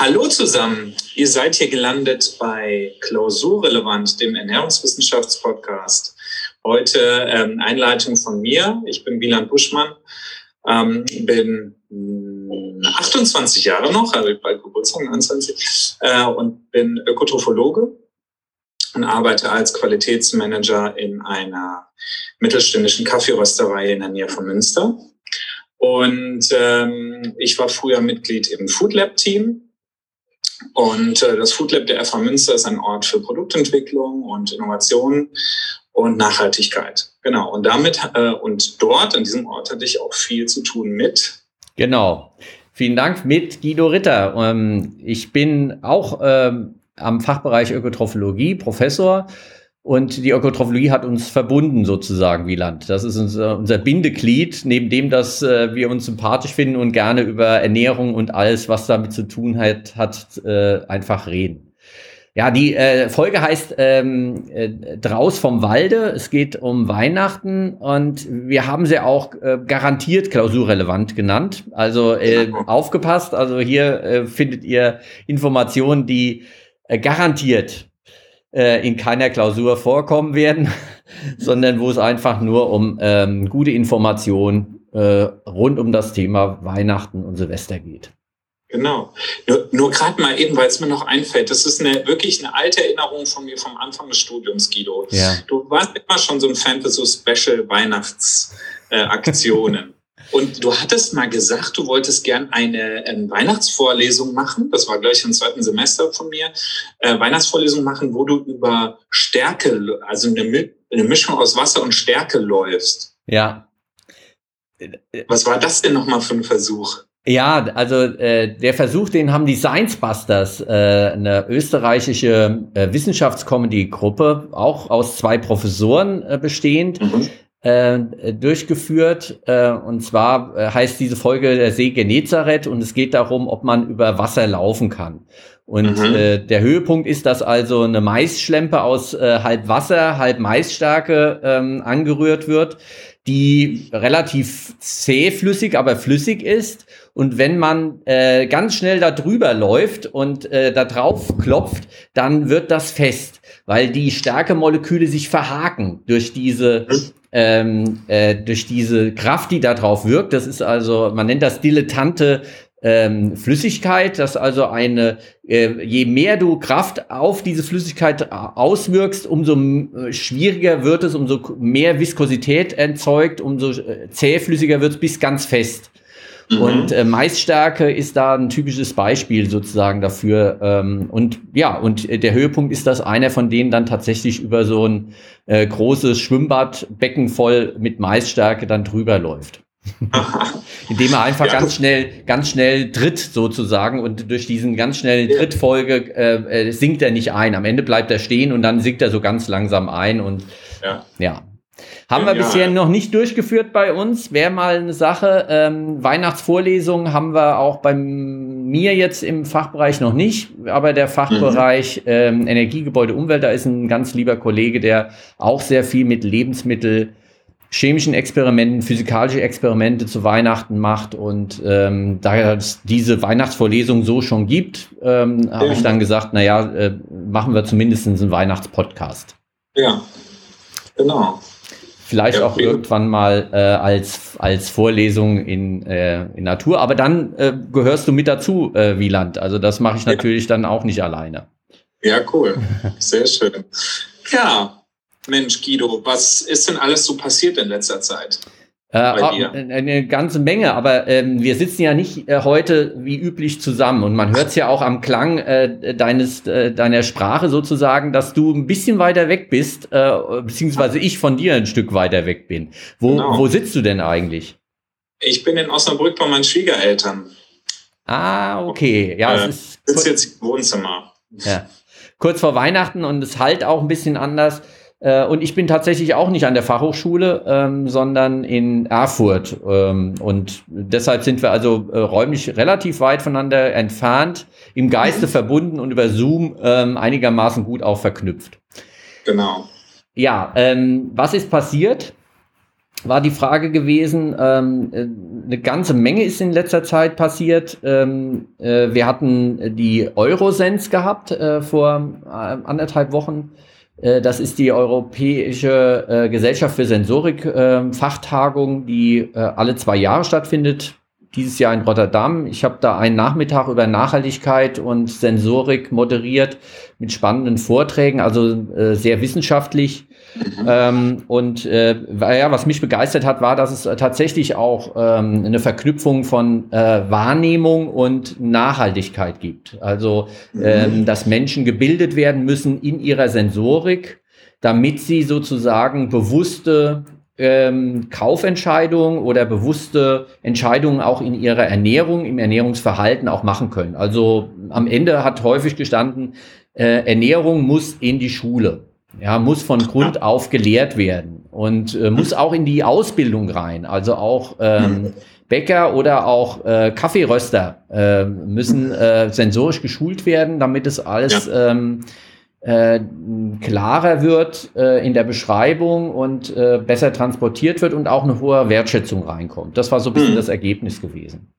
Hallo zusammen, ihr seid hier gelandet bei Klausurrelevant, dem Ernährungswissenschaftspodcast. Heute ähm, Einleitung von mir. Ich bin Wieland Buschmann, ähm, bin 28 Jahre noch, also bei Geburtstag 29, äh, und bin Ökotrophologe und arbeite als Qualitätsmanager in einer mittelständischen Kaffeerösterei in der Nähe von Münster. Und ähm, ich war früher Mitglied im Food Lab Team. Und äh, das Food Lab der FH Münster ist ein Ort für Produktentwicklung und Innovation und Nachhaltigkeit. Genau. Und damit äh, und dort an diesem Ort hatte ich auch viel zu tun mit. Genau. Vielen Dank mit Guido Ritter. Ähm, ich bin auch ähm, am Fachbereich Ökotrophologie Professor und die Ökotrophologie hat uns verbunden sozusagen, Wieland. Das ist unser, unser Bindeglied, neben dem, dass äh, wir uns sympathisch finden und gerne über Ernährung und alles, was damit zu tun hat, hat äh, einfach reden. Ja, die äh, Folge heißt ähm, äh, Draus vom Walde. Es geht um Weihnachten und wir haben sie auch äh, garantiert klausurrelevant genannt. Also äh, aufgepasst. Also hier äh, findet ihr Informationen, die äh, garantiert äh, in keiner Klausur vorkommen werden, sondern wo es einfach nur um ähm, gute Informationen äh, rund um das Thema Weihnachten und Silvester geht. Genau. Nur, nur gerade mal eben, weil es mir noch einfällt, das ist eine wirklich eine alte Erinnerung von mir vom Anfang des Studiums, Guido. Ja. Du warst immer schon so ein Fan für so Special Weihnachtsaktionen. Äh, Und du hattest mal gesagt, du wolltest gern eine äh, Weihnachtsvorlesung machen. Das war gleich im zweiten Semester von mir. Äh, Weihnachtsvorlesung machen, wo du über Stärke, also eine, eine Mischung aus Wasser und Stärke läufst. Ja. Was war das denn nochmal für ein Versuch? Ja, also äh, der Versuch, den haben die Science Busters, äh, eine österreichische äh, Wissenschaftscomedy-Gruppe, auch aus zwei Professoren äh, bestehend, mhm äh, durchgeführt. Äh, und zwar äh, heißt diese Folge der See Genezareth und es geht darum, ob man über Wasser laufen kann. Und mhm. äh, der Höhepunkt ist, dass also eine Maisschlempe aus äh, halb Wasser, halb Maisstärke ähm, angerührt wird, die relativ zähflüssig, aber flüssig ist. Und wenn man äh, ganz schnell da drüber läuft und äh, da drauf klopft, dann wird das fest, weil die Stärkemoleküle sich verhaken durch diese ähm, äh, durch diese Kraft, die da drauf wirkt. Das ist also, man nennt das dilettante ähm, Flüssigkeit, dass also eine, äh, je mehr du Kraft auf diese Flüssigkeit auswirkst, umso äh, schwieriger wird es, umso mehr Viskosität erzeugt, umso äh, zähflüssiger wird es bis ganz fest. Mhm. Und äh, Maisstärke ist da ein typisches Beispiel sozusagen dafür. Ähm, und ja, und der Höhepunkt ist, dass einer von denen dann tatsächlich über so ein äh, großes Schwimmbadbecken voll mit Maisstärke dann drüber läuft. Indem er einfach ja. ganz schnell, ganz schnell tritt sozusagen und durch diesen ganz schnellen Trittfolge äh, äh, sinkt er nicht ein. Am Ende bleibt er stehen und dann sinkt er so ganz langsam ein und ja. ja. Haben wir ja. bisher noch nicht durchgeführt bei uns. Wäre mal eine Sache. Ähm, Weihnachtsvorlesungen haben wir auch bei mir jetzt im Fachbereich noch nicht. Aber der Fachbereich mhm. ähm, Energiegebäude, Umwelt, da ist ein ganz lieber Kollege, der auch sehr viel mit Lebensmittel, chemischen Experimenten, physikalische Experimente zu Weihnachten macht. Und ähm, da es diese Weihnachtsvorlesung so schon gibt, ähm, habe ich dann gesagt, naja, äh, machen wir zumindest einen Weihnachtspodcast. Ja, genau. Vielleicht ja, auch irgendwann mal äh, als, als Vorlesung in, äh, in Natur. Aber dann äh, gehörst du mit dazu, äh, Wieland. Also das mache ich natürlich ja. dann auch nicht alleine. Ja, cool. Sehr schön. Ja, Mensch, Guido, was ist denn alles so passiert in letzter Zeit? Äh, eine ganze Menge, aber ähm, wir sitzen ja nicht äh, heute wie üblich zusammen und man hört es ja auch am Klang äh, deines äh, deiner Sprache sozusagen, dass du ein bisschen weiter weg bist, äh, beziehungsweise ich von dir ein Stück weiter weg bin. Wo, genau. wo sitzt du denn eigentlich? Ich bin in Osnabrück bei meinen Schwiegereltern. Ah, okay. Ja, äh, es ist sitze jetzt im Wohnzimmer. Ja. Kurz vor Weihnachten und es halt auch ein bisschen anders. Äh, und ich bin tatsächlich auch nicht an der Fachhochschule, ähm, sondern in Erfurt. Ähm, und deshalb sind wir also äh, räumlich relativ weit voneinander entfernt, im Geiste mhm. verbunden und über Zoom ähm, einigermaßen gut auch verknüpft. Genau. Ja, ähm, was ist passiert? war die Frage gewesen, ähm, äh, eine ganze Menge ist in letzter Zeit passiert. Ähm, äh, wir hatten die Eurosens gehabt äh, vor äh, anderthalb Wochen. Äh, das ist die Europäische äh, Gesellschaft für Sensorik Fachtagung, die alle zwei Jahre stattfindet. Dieses Jahr in Rotterdam. Ich habe da einen Nachmittag über Nachhaltigkeit und Sensorik moderiert mit spannenden Vorträgen, also sehr wissenschaftlich. Ähm, und äh, ja, was mich begeistert hat, war, dass es tatsächlich auch ähm, eine Verknüpfung von äh, Wahrnehmung und Nachhaltigkeit gibt. Also, ähm, dass Menschen gebildet werden müssen in ihrer Sensorik, damit sie sozusagen bewusste ähm, Kaufentscheidungen oder bewusste Entscheidungen auch in ihrer Ernährung, im Ernährungsverhalten auch machen können. Also am Ende hat häufig gestanden, äh, Ernährung muss in die Schule. Ja, muss von Grund auf gelehrt werden und äh, muss auch in die Ausbildung rein. Also auch ähm, Bäcker oder auch äh, Kaffeeröster äh, müssen äh, sensorisch geschult werden, damit es alles ähm, äh, klarer wird äh, in der Beschreibung und äh, besser transportiert wird und auch eine hohe Wertschätzung reinkommt. Das war so ein bisschen mhm. das Ergebnis gewesen.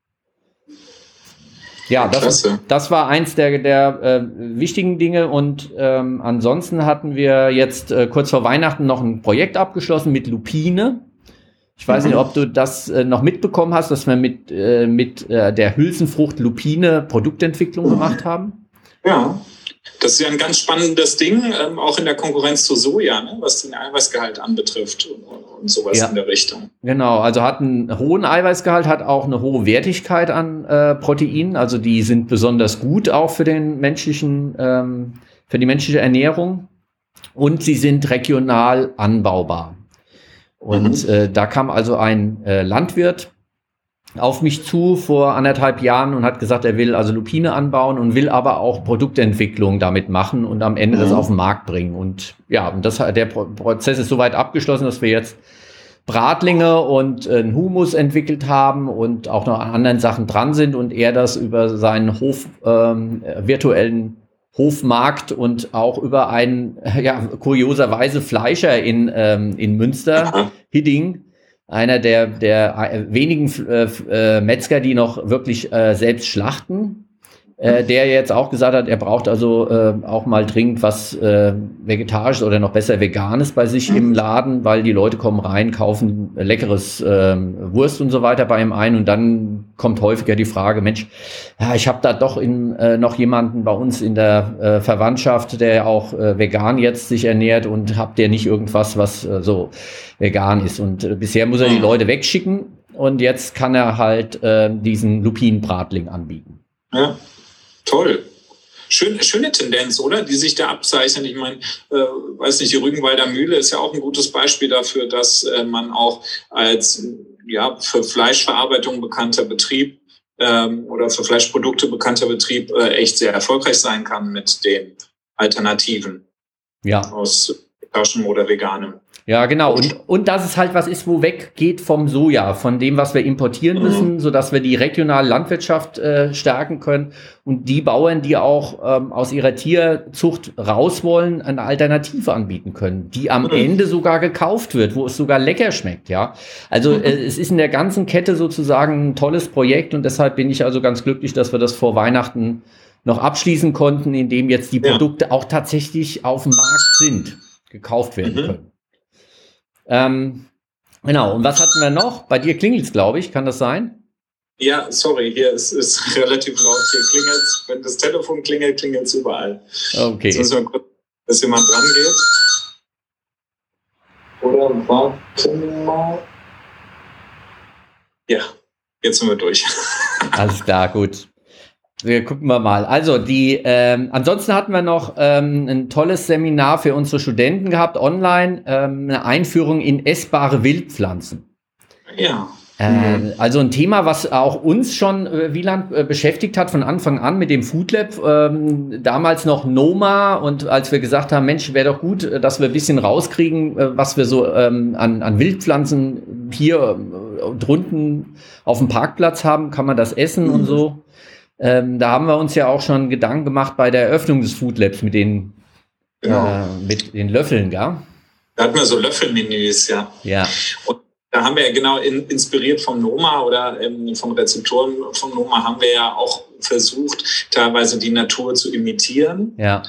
Ja, das, das war eins der, der äh, wichtigen Dinge. Und ähm, ansonsten hatten wir jetzt äh, kurz vor Weihnachten noch ein Projekt abgeschlossen mit Lupine. Ich weiß mhm. nicht, ob du das äh, noch mitbekommen hast, dass wir mit, äh, mit äh, der Hülsenfrucht Lupine Produktentwicklung gemacht haben. Ja. Das ist ja ein ganz spannendes Ding, ähm, auch in der Konkurrenz zu Soja, ne, was den Eiweißgehalt anbetrifft und, und sowas ja. in der Richtung. Genau, also hat einen hohen Eiweißgehalt, hat auch eine hohe Wertigkeit an äh, Proteinen. Also die sind besonders gut auch für den menschlichen, ähm, für die menschliche Ernährung. Und sie sind regional anbaubar. Und mhm. äh, da kam also ein äh, Landwirt auf mich zu vor anderthalb Jahren und hat gesagt, er will also Lupine anbauen und will aber auch Produktentwicklung damit machen und am Ende mhm. das auf den Markt bringen. Und ja, und das, der Prozess ist soweit abgeschlossen, dass wir jetzt Bratlinge und äh, einen Humus entwickelt haben und auch noch an anderen Sachen dran sind und er das über seinen Hof, ähm, virtuellen Hofmarkt und auch über einen, ja, kurioserweise Fleischer in, ähm, in Münster, Hidding, einer der, der äh, wenigen äh, äh, Metzger, die noch wirklich äh, selbst schlachten äh, der jetzt auch gesagt hat, er braucht also äh, auch mal dringend was äh, Vegetarisches oder noch besser Veganes bei sich im Laden, weil die Leute kommen rein, kaufen leckeres äh, Wurst und so weiter bei ihm ein und dann kommt häufiger die Frage, Mensch, ja, ich habe da doch in, äh, noch jemanden bei uns in der äh, Verwandtschaft, der auch äh, vegan jetzt sich ernährt und habt der nicht irgendwas, was äh, so vegan ist. Und äh, bisher muss er die Leute wegschicken und jetzt kann er halt äh, diesen Lupinenbratling anbieten. Ja. Toll. Schön, schöne Tendenz, oder? Die sich da abzeichnet. Ich meine, äh, weiß nicht, die Rügenwalder Mühle ist ja auch ein gutes Beispiel dafür, dass äh, man auch als ja für Fleischverarbeitung bekannter Betrieb ähm, oder für Fleischprodukte bekannter Betrieb äh, echt sehr erfolgreich sein kann mit den Alternativen ja. aus Taschen oder veganem. Ja, genau. Und, und dass es halt was ist, wo weggeht vom Soja, von dem, was wir importieren mhm. müssen, sodass wir die regionale Landwirtschaft äh, stärken können und die Bauern, die auch ähm, aus ihrer Tierzucht raus wollen, eine Alternative anbieten können, die am mhm. Ende sogar gekauft wird, wo es sogar lecker schmeckt, ja. Also mhm. äh, es ist in der ganzen Kette sozusagen ein tolles Projekt und deshalb bin ich also ganz glücklich, dass wir das vor Weihnachten noch abschließen konnten, indem jetzt die Produkte ja. auch tatsächlich auf dem Markt sind, gekauft werden mhm. können. Ähm, genau, und was hatten wir noch? Bei dir klingelt es, glaube ich, kann das sein? Ja, sorry, hier ist es relativ laut. Hier klingelt Wenn das Telefon klingelt, klingelt es überall. Okay. Jetzt müssen wir kurz, dass jemand dran geht. Oder warten mal. Ja, jetzt sind wir durch. Alles klar, gut. Wir gucken wir mal. Also die, ähm, ansonsten hatten wir noch ähm, ein tolles Seminar für unsere Studenten gehabt, online, ähm, eine Einführung in essbare Wildpflanzen. Ja. Äh, also ein Thema, was auch uns schon äh, Wieland äh, beschäftigt hat von Anfang an mit dem Food Lab. Ähm, damals noch Noma und als wir gesagt haben, Mensch, wäre doch gut, äh, dass wir ein bisschen rauskriegen, äh, was wir so ähm, an, an Wildpflanzen hier äh, drunten auf dem Parkplatz haben, kann man das essen mhm. und so. Ähm, da haben wir uns ja auch schon Gedanken gemacht bei der Eröffnung des Food Labs mit den, genau. äh, mit den Löffeln, ja? Da hatten wir so Löffelmenüs, ja. Ja. Und da haben wir ja genau in, inspiriert vom Noma oder ähm, vom Rezeptoren vom Noma haben wir ja auch versucht, teilweise die Natur zu imitieren. Ja.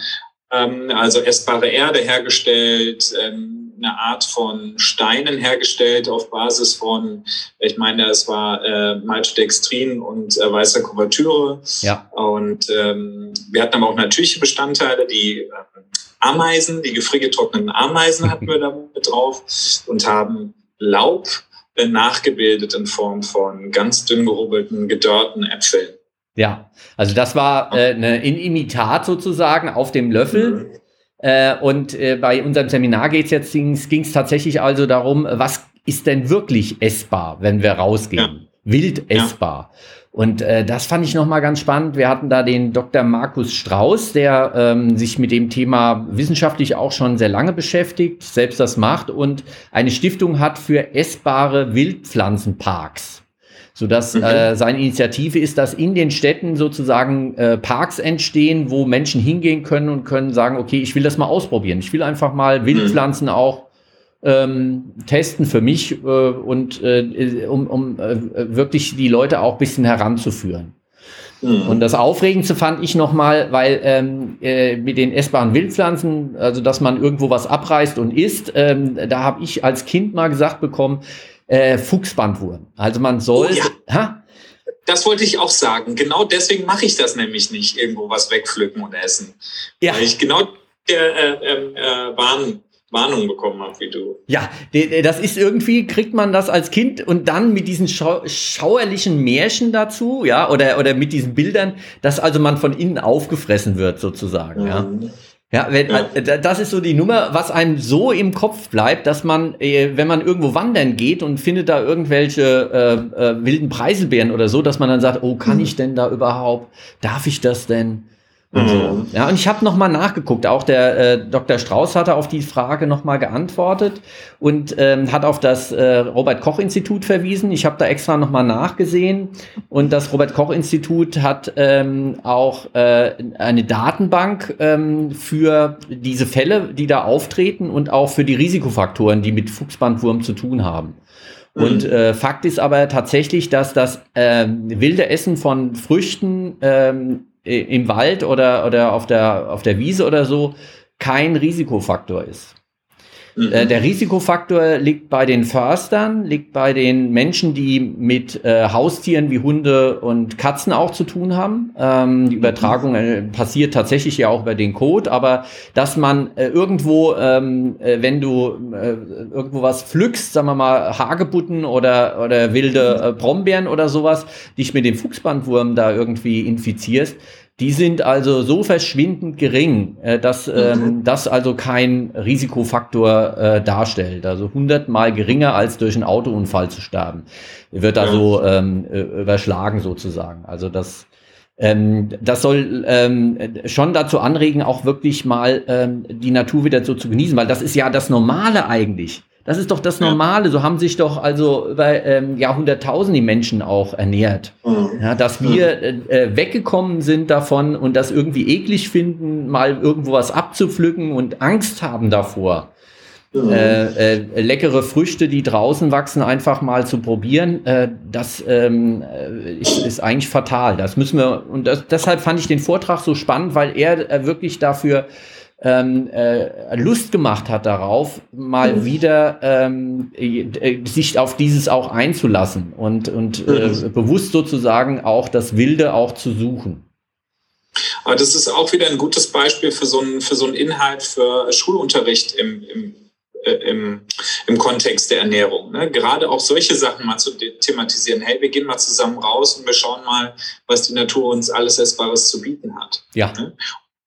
Ähm, also essbare Erde hergestellt, ähm, eine Art von Steinen hergestellt auf Basis von, ich meine, es war äh, Maltodextrin und äh, weißer Kuvertüre. Ja. Und ähm, wir hatten aber auch natürliche Bestandteile, die äh, Ameisen, die gefriergetrockneten Ameisen hatten wir da mit drauf und haben Laub äh, nachgebildet in Form von ganz dünn gehobelten, gedörrten Äpfeln. Ja, also das war äh, ein Imitat sozusagen auf dem Löffel. Äh, und äh, bei unserem Seminar geht's jetzt ging es tatsächlich also darum, was ist denn wirklich essbar, wenn wir rausgehen? Ja. Wild essbar. Ja. Und äh, das fand ich nochmal ganz spannend. Wir hatten da den Dr. Markus Strauß, der ähm, sich mit dem Thema wissenschaftlich auch schon sehr lange beschäftigt, selbst das macht und eine Stiftung hat für essbare Wildpflanzenparks. Sodass mhm. äh, seine Initiative ist, dass in den Städten sozusagen äh, Parks entstehen, wo Menschen hingehen können und können sagen, okay, ich will das mal ausprobieren. Ich will einfach mal mhm. Wildpflanzen mhm. auch ähm, testen für mich äh, und äh, um, um äh, wirklich die Leute auch ein bisschen heranzuführen. Mhm. Und das Aufregendste fand ich nochmal, weil ähm, äh, mit den essbaren Wildpflanzen, also dass man irgendwo was abreißt und isst, ähm, da habe ich als Kind mal gesagt bekommen, äh, Fuchsbandwurm. Also man soll. Oh, ja. Ha? Das wollte ich auch sagen. Genau deswegen mache ich das nämlich nicht, irgendwo was wegpflücken und essen. Ja. Weil ich genau der äh, ähm, äh, Warn Warnung bekommen habe wie du. Ja, das ist irgendwie, kriegt man das als Kind und dann mit diesen schau schauerlichen Märchen dazu, ja, oder, oder mit diesen Bildern, dass also man von innen aufgefressen wird, sozusagen, mhm. ja. Ja, wenn, ja, das ist so die Nummer, was einem so im Kopf bleibt, dass man, äh, wenn man irgendwo wandern geht und findet da irgendwelche äh, äh, wilden Preiselbeeren oder so, dass man dann sagt, oh, kann mhm. ich denn da überhaupt? Darf ich das denn? Und so. Mhm. Ja, und ich habe nochmal nachgeguckt. Auch der äh, Dr. Strauß hatte auf die Frage nochmal geantwortet und ähm, hat auf das äh, Robert-Koch-Institut verwiesen. Ich habe da extra nochmal nachgesehen. Und das Robert-Koch-Institut hat ähm, auch äh, eine Datenbank ähm, für diese Fälle, die da auftreten und auch für die Risikofaktoren, die mit Fuchsbandwurm zu tun haben. Und mhm. äh, Fakt ist aber tatsächlich, dass das äh, wilde Essen von Früchten ähm, im Wald oder, oder auf, der, auf der Wiese oder so kein Risikofaktor ist. Mhm. Äh, der Risikofaktor liegt bei den Förstern, liegt bei den Menschen, die mit äh, Haustieren wie Hunde und Katzen auch zu tun haben. Ähm, die Übertragung äh, passiert tatsächlich ja auch über den Code, aber dass man äh, irgendwo, ähm, äh, wenn du äh, irgendwo was pflückst, sagen wir mal Hagebutten oder, oder wilde Brombeeren oder sowas, dich mit dem Fuchsbandwurm da irgendwie infizierst, die sind also so verschwindend gering, äh, dass ähm, mhm. das also kein Risikofaktor äh, darstellt. Also hundertmal geringer als durch einen Autounfall zu sterben. Wird also ähm, äh, überschlagen sozusagen. Also das ähm, das soll ähm, schon dazu anregen, auch wirklich mal ähm, die Natur wieder so zu genießen, weil das ist ja das Normale eigentlich. Das ist doch das Normale. So haben sich doch also über ähm, Jahrhunderttausende die Menschen auch ernährt. Mhm. Ja, dass wir äh, äh, weggekommen sind davon und das irgendwie eklig finden, mal irgendwo was abzupflücken und Angst haben davor. Mhm. Äh, äh, leckere Früchte, die draußen wachsen, einfach mal zu probieren, äh, das ähm, äh, ist, ist, eigentlich fatal. Das müssen wir, und das, deshalb fand ich den Vortrag so spannend, weil er äh, wirklich dafür ähm, äh, Lust gemacht hat darauf, mal mhm. wieder ähm, äh, sich auf dieses auch einzulassen und, und äh, mhm. bewusst sozusagen auch das Wilde auch zu suchen. Aber das ist auch wieder ein gutes Beispiel für so einen, für so einen Inhalt für Schulunterricht im, im, äh, im, im Kontext der Ernährung. Ne? Gerade auch solche Sachen mal zu thematisieren. Hey, wir gehen mal zusammen raus und wir schauen mal, was die Natur uns alles Essbares zu bieten hat. Ja. Ne?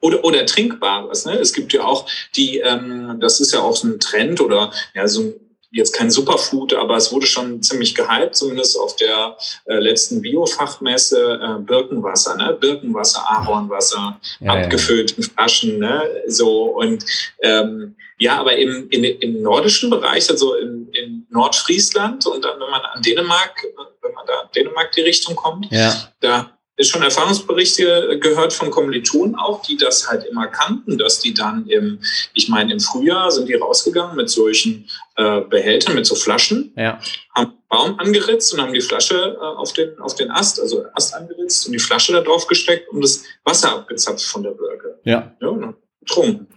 Oder, oder Trinkbares. Ne? Es gibt ja auch die, ähm, das ist ja auch so ein Trend oder ja, so jetzt kein Superfood, aber es wurde schon ziemlich gehypt, zumindest auf der äh, letzten Biofachmesse, äh, Birkenwasser, ne? Birkenwasser, Ahornwasser, ja, abgefüllt in Flaschen, ne? so und ähm, ja, aber im, in, im nordischen Bereich, also in, in Nordfriesland und dann, wenn man an Dänemark, wenn man da Dänemark die Richtung kommt, ja. da schon Erfahrungsberichte gehört von Kommilitonen auch, die das halt immer kannten, dass die dann im, ich meine, im Frühjahr sind die rausgegangen mit solchen äh, Behältern, mit so Flaschen, ja. haben Baum angeritzt und haben die Flasche äh, auf, den, auf den Ast, also Ast angeritzt und die Flasche da drauf gesteckt und das Wasser abgezapft von der Birke. Ja. ja getrunken.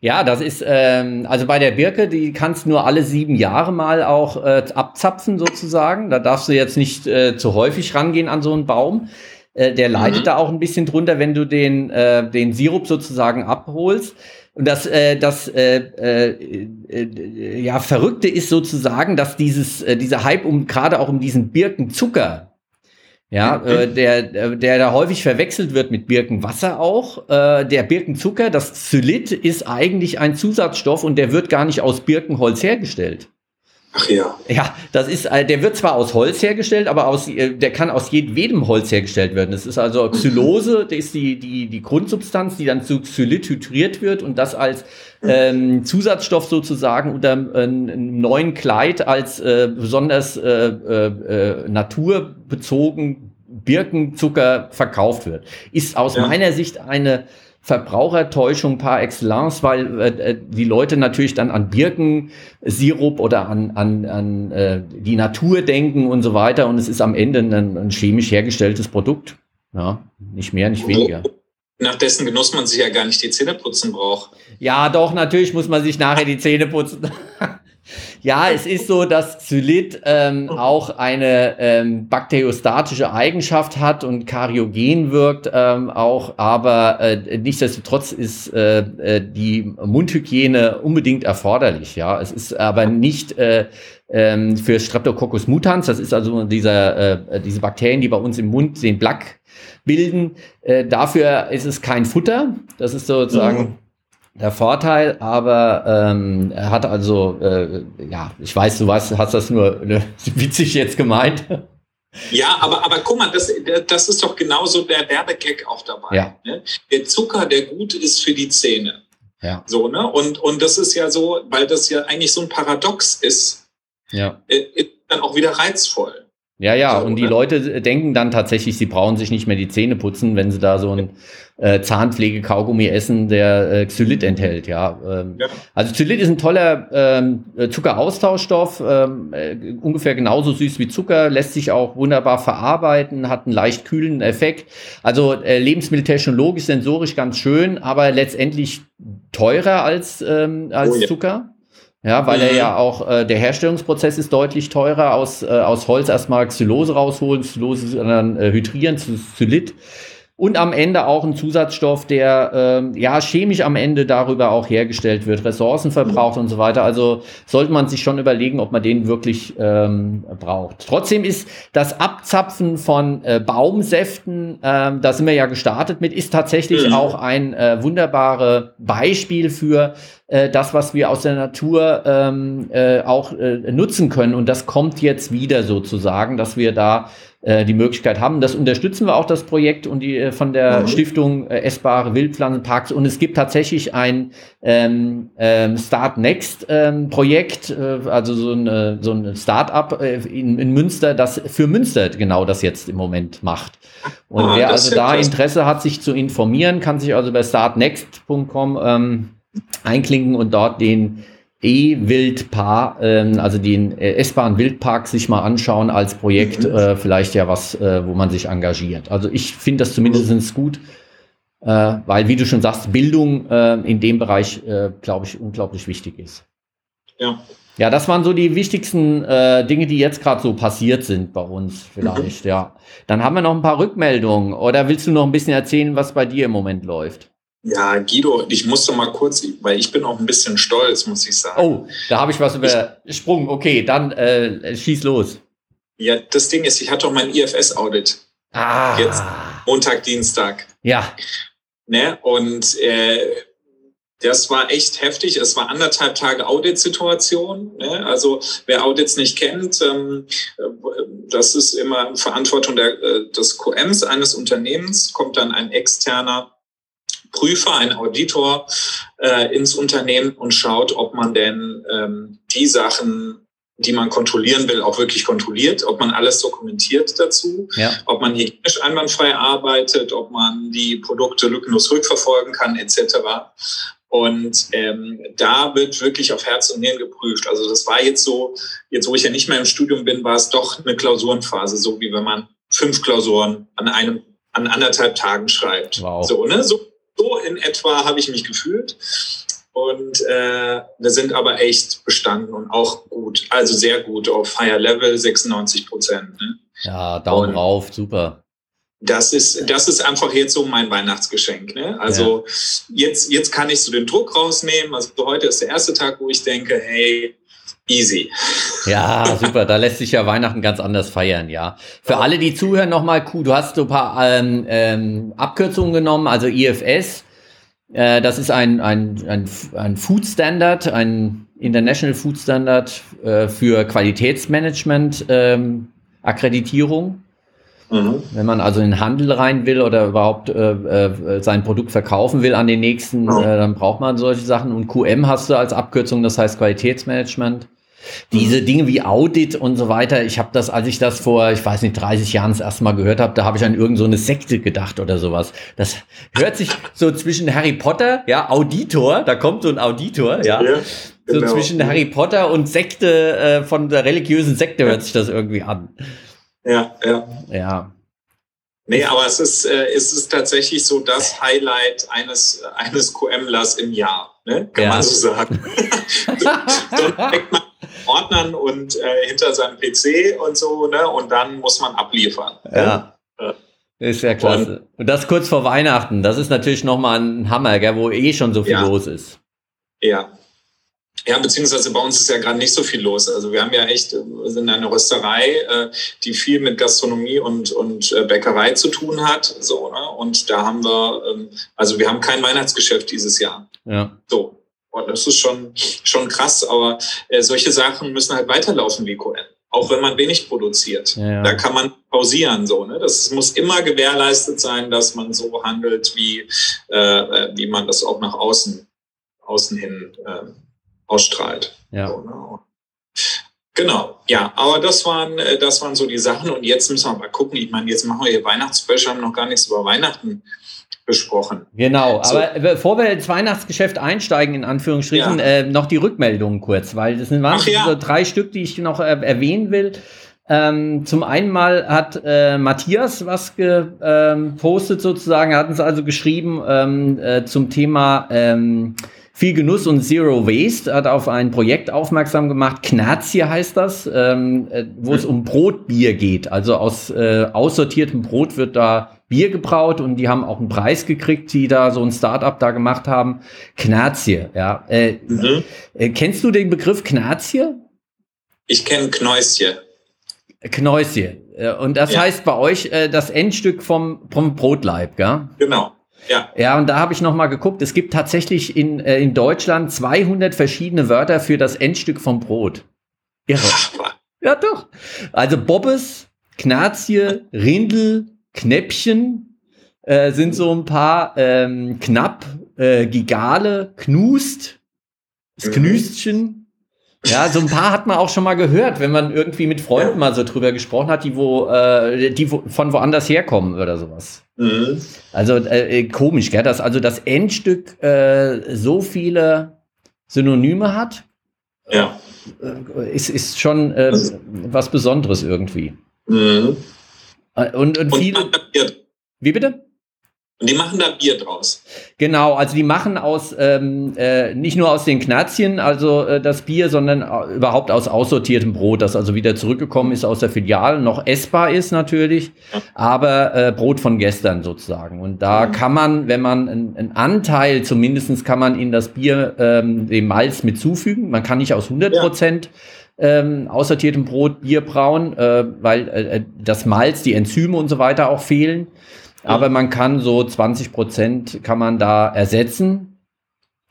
Ja, das ist, ähm, also bei der Birke, die kannst nur alle sieben Jahre mal auch äh, abzapfen sozusagen. Da darfst du jetzt nicht äh, zu häufig rangehen an so einen Baum. Äh, der leidet mhm. da auch ein bisschen drunter, wenn du den, äh, den Sirup sozusagen abholst. Und das, äh, das äh, äh, äh, ja, Verrückte ist sozusagen, dass dieses, äh, dieser Hype um gerade auch um diesen Birkenzucker, ja, äh, der, der da häufig verwechselt wird mit Birkenwasser auch. Äh, der Birkenzucker, das Zylit, ist eigentlich ein Zusatzstoff und der wird gar nicht aus Birkenholz hergestellt. Ach ja. Ja, das ist, äh, der wird zwar aus Holz hergestellt, aber aus, äh, der kann aus jedem Holz hergestellt werden. Das ist also Xylose, das ist die, die, die Grundsubstanz, die dann zu Xylit hydriert wird und das als ähm, Zusatzstoff sozusagen unter äh, einem neuen Kleid als äh, besonders äh, äh, naturbezogen Birkenzucker verkauft wird. Ist aus ja. meiner Sicht eine Verbrauchertäuschung par excellence, weil äh, äh, die Leute natürlich dann an Birkensirup oder an, an, an äh, die Natur denken und so weiter. Und es ist am Ende ein, ein chemisch hergestelltes Produkt. Ja, nicht mehr, nicht weniger. Nach dessen Genuss man sich ja gar nicht die Zähne putzen braucht. Ja, doch, natürlich muss man sich nachher die Zähne putzen. Ja, es ist so, dass Xylit ähm, auch eine ähm, bakteriostatische Eigenschaft hat und kariogen wirkt ähm, auch, aber äh, nichtsdestotrotz ist äh, äh, die Mundhygiene unbedingt erforderlich. Ja, es ist aber nicht äh, ähm, für Streptococcus mutans, das ist also dieser, äh, diese Bakterien, die bei uns im Mund den Plaque bilden. Äh, dafür ist es kein Futter. Das ist sozusagen mhm der Vorteil, aber ähm, er hat also, äh, ja, ich weiß, du weißt, hast das nur äh, witzig jetzt gemeint. Ja, aber, aber guck mal, das, das ist doch genauso der Werbegag auch dabei. Ja. Ne? Der Zucker, der gut ist für die Zähne. Ja. So, ne? Und, und das ist ja so, weil das ja eigentlich so ein Paradox ist, ja. Äh, ist dann auch wieder reizvoll. Ja, ja, so, und die Leute denken dann tatsächlich, sie brauchen sich nicht mehr die Zähne putzen, wenn sie da so ein äh, Zahnpflege-Kaugummi essen, der äh, Xylit enthält, ja. Ähm, ja. Also Xylit ist ein toller ähm, Zuckeraustauschstoff, ähm, äh, ungefähr genauso süß wie Zucker, lässt sich auch wunderbar verarbeiten, hat einen leicht kühlenden Effekt. Also äh, lebensmitteltechnologisch, sensorisch ganz schön, aber letztendlich teurer als, ähm, als oh, ja. Zucker. Ja, weil mhm. er ja auch, äh, der Herstellungsprozess ist deutlich teurer, aus, äh, aus Holz erstmal Xylose rausholen, Xylose dann äh, hydrieren zu Xylit und am Ende auch ein Zusatzstoff, der ähm, ja chemisch am Ende darüber auch hergestellt wird, Ressourcen verbraucht und so weiter. Also sollte man sich schon überlegen, ob man den wirklich ähm, braucht. Trotzdem ist das Abzapfen von äh, Baumsäften, äh, da sind wir ja gestartet mit, ist tatsächlich mhm. auch ein äh, wunderbare Beispiel für äh, das, was wir aus der Natur ähm, äh, auch äh, nutzen können. Und das kommt jetzt wieder sozusagen, dass wir da äh, die Möglichkeit haben. Das unterstützen wir auch, das Projekt und die äh, von der mhm. Stiftung äh, Essbare Wildpflanzenparks. Und es gibt tatsächlich ein ähm, ähm, Start Next ähm, Projekt, äh, also so, eine, so ein Start-up äh, in, in Münster, das für Münster genau das jetzt im Moment macht. Und ah, wer also da Interesse hat, sich zu informieren, kann sich also bei startnext.com ähm, einklinken und dort den E-Wildpark, ähm, also den äh, S-Bahn Wildpark sich mal anschauen als Projekt, mhm. äh, vielleicht ja was, äh, wo man sich engagiert. Also ich finde das zumindest gut, äh, weil, wie du schon sagst, Bildung äh, in dem Bereich, äh, glaube ich, unglaublich wichtig ist. Ja. Ja, das waren so die wichtigsten äh, Dinge, die jetzt gerade so passiert sind bei uns vielleicht, mhm. ja. Dann haben wir noch ein paar Rückmeldungen. Oder willst du noch ein bisschen erzählen, was bei dir im Moment läuft? Ja, Guido, ich musste mal kurz, weil ich bin auch ein bisschen stolz, muss ich sagen. Oh, da habe ich was übersprungen. Okay, dann äh, schieß los. Ja, das Ding ist, ich hatte auch mein IFS-Audit. Ah. Jetzt Montag, Dienstag. Ja. Ne? Und äh, das war echt heftig. Es war anderthalb Tage Audit-Situation. Ne? Also wer Audits nicht kennt, ähm, das ist immer Verantwortung der, äh, des QMs eines Unternehmens, kommt dann ein externer Prüfer, ein Auditor äh, ins Unternehmen und schaut, ob man denn ähm, die Sachen die man kontrollieren will, auch wirklich kontrolliert, ob man alles dokumentiert dazu, ja. ob man hygienisch einwandfrei arbeitet, ob man die Produkte lückenlos rückverfolgen kann, etc. Und ähm, da wird wirklich auf Herz und Nieren geprüft. Also das war jetzt so, jetzt wo ich ja nicht mehr im Studium bin, war es doch eine Klausurenphase, so wie wenn man fünf Klausuren an einem, an anderthalb Tagen schreibt. Wow. So, ne? so, so in etwa habe ich mich gefühlt. Und äh, wir sind aber echt bestanden und auch gut, also sehr gut auf Higher Level, 96 Prozent. Ne? Ja, Daumen und rauf, super das ist, das ist einfach jetzt so mein Weihnachtsgeschenk. Ne? Also ja. jetzt, jetzt kann ich so den Druck rausnehmen. Also heute ist der erste Tag, wo ich denke, hey, easy. Ja, super. Da lässt sich ja Weihnachten ganz anders feiern, ja. Für alle, die zuhören, nochmal, du hast so ein paar ähm, ähm, Abkürzungen genommen, also IFS. Äh, das ist ein, ein, ein, ein Food Standard, ein International Food Standard äh, für Qualitätsmanagement ähm, Akkreditierung. Mhm. Wenn man also in den Handel rein will oder überhaupt äh, äh, sein Produkt verkaufen will an den nächsten, mhm. dann braucht man solche Sachen. Und QM hast du als Abkürzung, das heißt Qualitätsmanagement. Diese mhm. Dinge wie Audit und so weiter, ich habe das, als ich das vor, ich weiß nicht, 30 Jahren das erste Mal gehört habe, da habe ich an irgendeine so Sekte gedacht oder sowas. Das hört sich so zwischen Harry Potter, ja, Auditor, da kommt so ein Auditor, ja. ja genau. So zwischen Harry Potter und Sekte, äh, von der religiösen Sekte hört sich das irgendwie an. Ja, ja. Ja. Nee, aber es ist, äh, es ist tatsächlich so das Highlight eines, eines QM-Lers im Jahr, ne? kann ja. man so sagen. dann fängt man Ordnern und äh, hinter seinem PC und so, ne? und dann muss man abliefern. Ja. Ne? Ist ja klasse. Und, und, das kurz vor Weihnachten, das ist natürlich nochmal ein Hammer, gell, wo eh schon so viel ja. los ist. Ja, ja, beziehungsweise bei uns ist ja gerade nicht so viel los. Also wir haben ja echt, wir sind eine Rösterei, äh, die viel mit Gastronomie und, und äh, Bäckerei zu tun hat. So, ne? Und da haben wir, ähm, also wir haben kein Weihnachtsgeschäft dieses Jahr. Ja. So. Und das ist schon, schon krass, aber äh, solche Sachen müssen halt weiterlaufen wie QM. Auch wenn man wenig produziert. Ja, ja. Da kann man pausieren so. Ne? Das muss immer gewährleistet sein, dass man so handelt, wie, äh, wie man das auch nach außen, außen hin äh, ausstrahlt. Ja. So, ne? Genau, ja, aber das waren, äh, das waren so die Sachen und jetzt müssen wir mal gucken. Ich meine, jetzt machen wir hier Weihnachtsspecial, haben noch gar nichts über Weihnachten besprochen. Genau, so. aber bevor wir ins Weihnachtsgeschäft einsteigen, in Anführungsstrichen, ja. äh, noch die Rückmeldungen kurz, weil das sind ja. so drei Stück, die ich noch äh, erwähnen will. Ähm, zum einen mal hat äh, Matthias was gepostet ähm, sozusagen, hat uns also geschrieben ähm, äh, zum Thema ähm, viel Genuss und Zero Waste hat auf ein Projekt aufmerksam gemacht. Knazie heißt das, ähm, äh, wo es um Brotbier geht. Also aus äh, aussortiertem Brot wird da Bier gebraut und die haben auch einen Preis gekriegt, die da so ein Startup da gemacht haben. Knazie, ja. Äh, mhm. äh, kennst du den Begriff Knazie? Ich kenne Knäuschen. Knäuschen. Äh, und das ja. heißt bei euch äh, das Endstück vom, vom Brotleib, gell? Genau. Ja. Ja, und da habe ich noch mal geguckt. Es gibt tatsächlich in, äh, in Deutschland 200 verschiedene Wörter für das Endstück vom Brot. Irre. Ja, doch. Also Bobbes, Knazie, Rindel, Knäppchen äh, sind so ein paar ähm, knapp, äh, Gigale, Knust, das mhm. Knüstchen, ja, so ein paar hat man auch schon mal gehört, wenn man irgendwie mit Freunden mal so drüber gesprochen hat, die wo, äh, die wo, von woanders herkommen oder sowas. Mhm. Also äh, äh, komisch, gell, dass also das Endstück äh, so viele Synonyme hat. Ja. Äh, ist, ist schon äh, was Besonderes irgendwie. Mhm. Äh, und, und, und viele. Wie bitte? Und die machen da Bier draus. Genau, also die machen aus ähm, äh, nicht nur aus den Knazien, also äh, das Bier, sondern äh, überhaupt aus aussortiertem Brot, das also wieder zurückgekommen ist aus der Filiale, noch essbar ist natürlich, ja. aber äh, Brot von gestern sozusagen. Und da mhm. kann man, wenn man einen Anteil zumindestens kann man in das Bier ähm, den Malz mit zufügen. Man kann nicht aus 100 Prozent. Ja ähm, aussortiertem Brot Bier brauen, äh, weil äh, das Malz, die Enzyme und so weiter auch fehlen. Aber man kann so 20 Prozent kann man da ersetzen.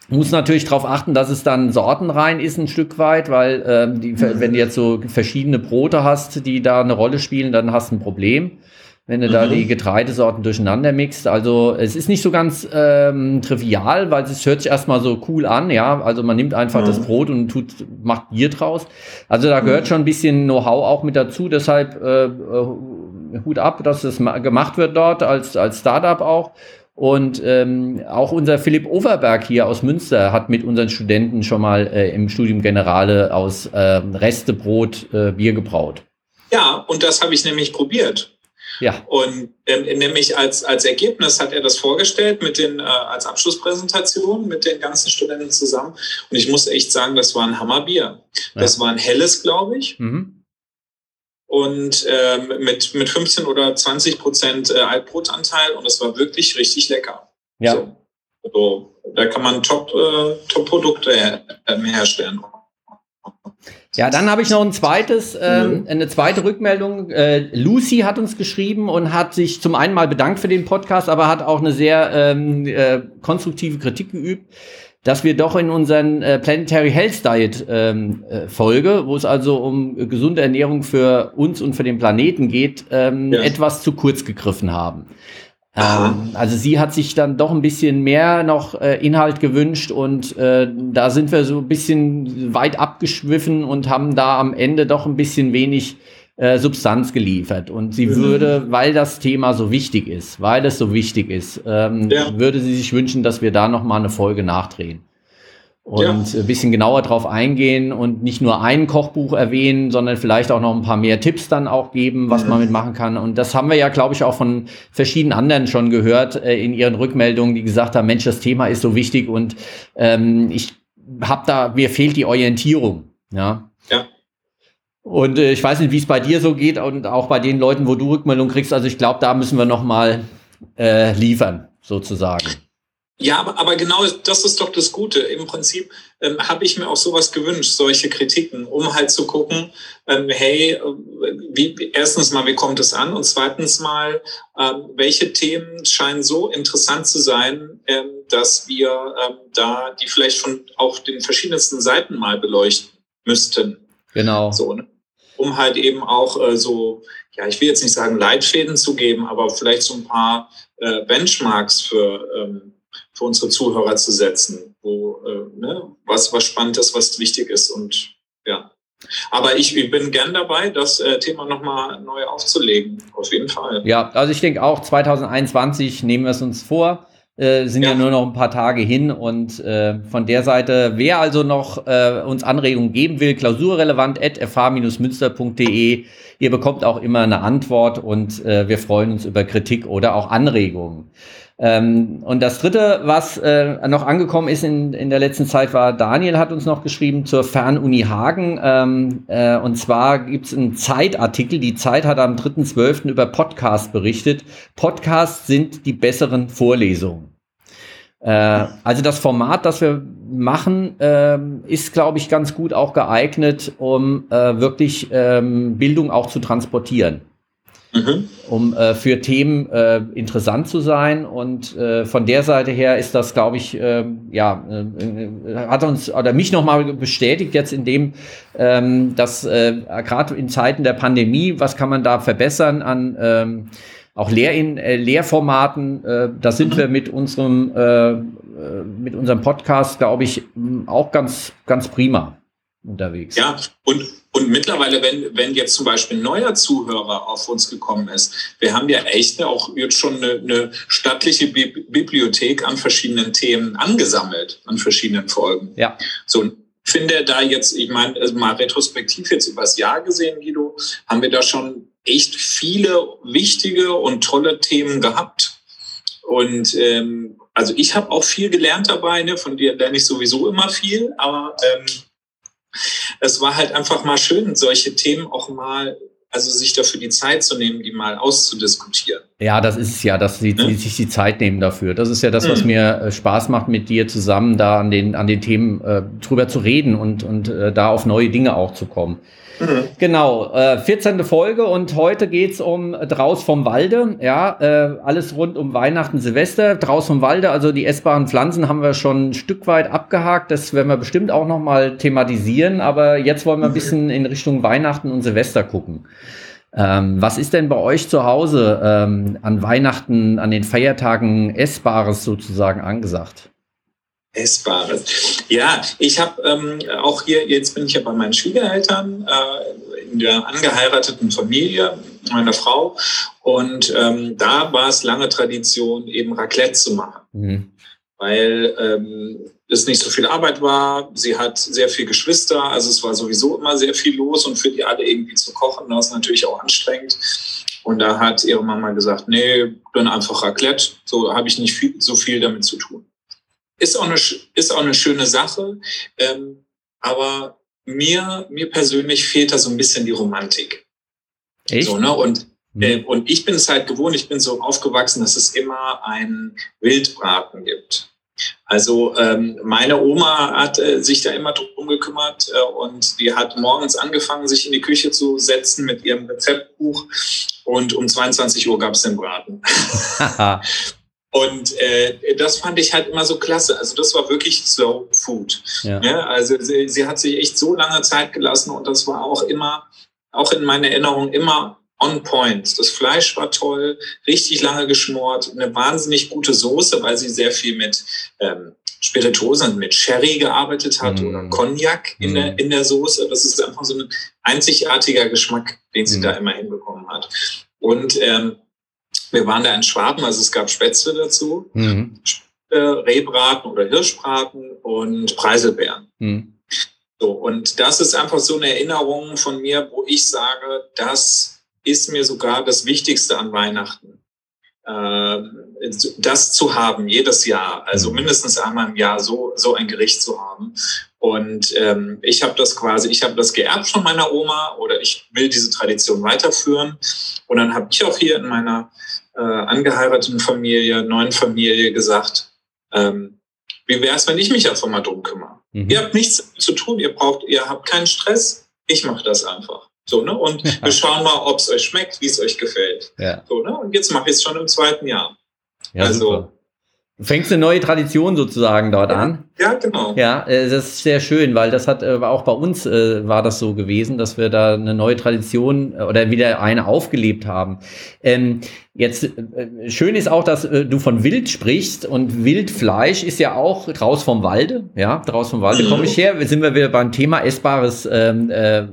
Muss natürlich darauf achten, dass es dann sortenrein ist ein Stück weit, weil ähm, die, wenn du jetzt so verschiedene Brote hast, die da eine Rolle spielen, dann hast du ein Problem. Wenn du mhm. da die Getreidesorten durcheinander mixt. Also es ist nicht so ganz ähm, trivial, weil es hört sich erstmal so cool an, ja. Also man nimmt einfach mhm. das Brot und tut, macht Bier draus. Also da gehört mhm. schon ein bisschen Know-how auch mit dazu. Deshalb äh, äh, Hut ab, dass das gemacht wird dort als, als Startup auch. Und ähm, auch unser Philipp Overberg hier aus Münster hat mit unseren Studenten schon mal äh, im Studium Generale aus äh, Restebrot äh, Bier gebraut. Ja, und das habe ich nämlich probiert. Ja. Und ähm, nämlich als, als Ergebnis hat er das vorgestellt mit den, äh, als Abschlusspräsentation mit den ganzen Studenten zusammen. Und ich muss echt sagen, das war ein Hammerbier. Ja. Das war ein helles, glaube ich. Mhm und äh, mit, mit 15 oder 20 Prozent äh, Altbrotanteil und es war wirklich richtig lecker. Ja. So. Also, da kann man Top, äh, Top-Produkte her äh, herstellen. Ja, dann habe ich noch ein zweites, äh, mhm. eine zweite Rückmeldung. Äh, Lucy hat uns geschrieben und hat sich zum einen mal bedankt für den Podcast, aber hat auch eine sehr ähm, äh, konstruktive Kritik geübt dass wir doch in unseren äh, Planetary Health Diet ähm, äh, Folge, wo es also um gesunde Ernährung für uns und für den Planeten geht, ähm, ja. etwas zu kurz gegriffen haben. Ähm, also sie hat sich dann doch ein bisschen mehr noch äh, Inhalt gewünscht und äh, da sind wir so ein bisschen weit abgeschwiffen und haben da am Ende doch ein bisschen wenig äh, Substanz geliefert. Und sie mhm. würde, weil das Thema so wichtig ist, weil es so wichtig ist, ähm, ja. würde sie sich wünschen, dass wir da noch mal eine Folge nachdrehen. Und ja. ein bisschen genauer drauf eingehen und nicht nur ein Kochbuch erwähnen, sondern vielleicht auch noch ein paar mehr Tipps dann auch geben, was mhm. man mitmachen kann. Und das haben wir ja, glaube ich, auch von verschiedenen anderen schon gehört äh, in ihren Rückmeldungen, die gesagt haben, Mensch, das Thema ist so wichtig und ähm, ich habe da, mir fehlt die Orientierung. Ja. Ja. Und äh, ich weiß nicht, wie es bei dir so geht und auch bei den Leuten, wo du Rückmeldung kriegst. Also ich glaube, da müssen wir noch mal äh, liefern, sozusagen. Ja, aber, aber genau das ist doch das Gute. Im Prinzip ähm, habe ich mir auch sowas gewünscht, solche Kritiken, um halt zu gucken, ähm, hey, äh, wie, erstens mal, wie kommt es an? Und zweitens mal, ähm, welche Themen scheinen so interessant zu sein, ähm, dass wir ähm, da die vielleicht von auch den verschiedensten Seiten mal beleuchten müssten. Genau. So, ne? um halt eben auch äh, so, ja, ich will jetzt nicht sagen Leitfäden zu geben, aber vielleicht so ein paar äh, Benchmarks für, ähm, für unsere Zuhörer zu setzen, wo äh, ne, was, was spannend ist, was wichtig ist und ja. Aber ich, ich bin gern dabei, das äh, Thema nochmal neu aufzulegen, auf jeden Fall. Ja, also ich denke auch 2021 nehmen wir es uns vor. Äh, sind ja. ja. nur noch ein paar Tage hin und äh, von der Seite, wer also noch äh, uns Anregungen geben will, klausurrelevant at fh-münster.de. Ihr bekommt auch immer eine Antwort und äh, wir freuen uns über Kritik oder auch Anregungen. Ähm, und das dritte, was äh, noch angekommen ist in, in der letzten Zeit, war Daniel hat uns noch geschrieben zur Fernuni Hagen. Ähm, äh, und zwar gibt es einen Zeitartikel. Die Zeit hat am 3.12. über Podcasts berichtet. Podcasts sind die besseren Vorlesungen. Äh, also das Format, das wir machen, äh, ist, glaube ich, ganz gut auch geeignet, um äh, wirklich ähm, Bildung auch zu transportieren mhm. um äh, für Themen äh, interessant zu sein. Und äh, von der Seite her ist das, glaube ich, ähm, ja, äh, hat uns oder mich nochmal bestätigt jetzt in dem, ähm, dass äh, gerade in Zeiten der Pandemie, was kann man da verbessern an ähm, auch Lehr in, äh, Lehrformaten, äh, da sind mhm. wir mit unserem, äh, äh mit unserem Podcast, glaube ich, auch ganz, ganz prima unterwegs. Ja, und, und mittlerweile, wenn, wenn jetzt zum Beispiel ein neuer Zuhörer auf uns gekommen ist, wir haben ja echt auch jetzt schon eine, eine stattliche Bi Bibliothek an verschiedenen Themen angesammelt, an verschiedenen Folgen. Ja. So, finde da jetzt, ich meine, also mal retrospektiv jetzt übers Jahr gesehen, Guido, haben wir da schon echt viele wichtige und tolle Themen gehabt. Und ähm, also ich habe auch viel gelernt dabei, ne? von dir lerne ich sowieso immer viel, aber ähm, es war halt einfach mal schön, solche Themen auch mal, also sich dafür die Zeit zu nehmen, die mal auszudiskutieren. Ja, das ist es ja, dass sie ja. sich die Zeit nehmen dafür. Das ist ja das, was mhm. mir äh, Spaß macht, mit dir zusammen da an den, an den Themen äh, drüber zu reden und, und äh, da auf neue Dinge auch zu kommen. Mhm. Genau, äh, 14. Folge und heute geht's um Draus vom Walde. Ja, äh, alles rund um Weihnachten, Silvester. Draus vom Walde, also die essbaren Pflanzen haben wir schon ein Stück weit abgehakt. Das werden wir bestimmt auch nochmal thematisieren. Aber jetzt wollen wir ein bisschen in Richtung Weihnachten und Silvester gucken. Ähm, was ist denn bei euch zu Hause ähm, an Weihnachten, an den Feiertagen Essbares sozusagen angesagt? Essbares. Ja, ich habe ähm, auch hier, jetzt bin ich ja bei meinen Schwiegereltern äh, in der angeheirateten Familie meiner Frau und ähm, da war es lange Tradition, eben Raclette zu machen. Mhm. Weil ähm, es nicht so viel Arbeit war. Sie hat sehr viel Geschwister, also es war sowieso immer sehr viel los und für die alle irgendwie zu kochen, das ist natürlich auch anstrengend. Und da hat ihre Mama gesagt, nee, dann einfach Raclette, so habe ich nicht viel, so viel damit zu tun. Ist auch eine, ist auch eine schöne Sache, ähm, aber mir, mir persönlich fehlt da so ein bisschen die Romantik. Echt? So, ne? Und äh, mhm. und ich bin es halt gewohnt, ich bin so aufgewachsen, dass es immer einen Wildbraten gibt. Also ähm, meine Oma hat äh, sich da immer drum gekümmert äh, und die hat morgens angefangen, sich in die Küche zu setzen mit ihrem Rezeptbuch und um 22 Uhr gab es den Braten. und äh, das fand ich halt immer so klasse. Also das war wirklich Slow Food. Ja. ja also sie, sie hat sich echt so lange Zeit gelassen und das war auch immer, auch in meiner Erinnerung immer on point. Das Fleisch war toll, richtig lange geschmort, eine wahnsinnig gute Soße, weil sie sehr viel mit ähm, Spirituosen, mit Sherry gearbeitet hat mm. oder Cognac in, mm. der, in der Soße. Das ist einfach so ein einzigartiger Geschmack, den sie mm. da immer hinbekommen hat. Und ähm, wir waren da in Schwaben, also es gab Spätzle dazu, mhm. Rehbraten oder Hirschbraten und Preiselbeeren. Mhm. So, und das ist einfach so eine Erinnerung von mir, wo ich sage, dass ist mir sogar das Wichtigste an Weihnachten. Ähm, das zu haben, jedes Jahr, also mhm. mindestens einmal im Jahr so, so ein Gericht zu haben. Und ähm, ich habe das quasi, ich habe das geerbt von meiner Oma oder ich will diese Tradition weiterführen. Und dann habe ich auch hier in meiner äh, angeheirateten Familie, neuen Familie gesagt, ähm, wie wäre es, wenn ich mich einfach mal drum kümmere? Mhm. Ihr habt nichts zu tun, ihr braucht, ihr habt keinen Stress, ich mache das einfach. So, ne? Und wir schauen mal, ob es euch schmeckt, wie es euch gefällt. Ja. So, ne? Und jetzt mache ich es schon im zweiten Jahr. Ja, also, super. Du fängst eine neue Tradition sozusagen dort ja, an. Ja, genau. Ja, äh, das ist sehr schön, weil das hat äh, auch bei uns äh, war das so gewesen, dass wir da eine neue Tradition oder wieder eine aufgelebt haben. Ähm, jetzt schön ist auch, dass du von Wild sprichst und Wildfleisch ist ja auch draus vom Walde. Ja, draus vom Walde mhm. komme ich her. Sind wir wieder beim Thema essbares, ähm, äh,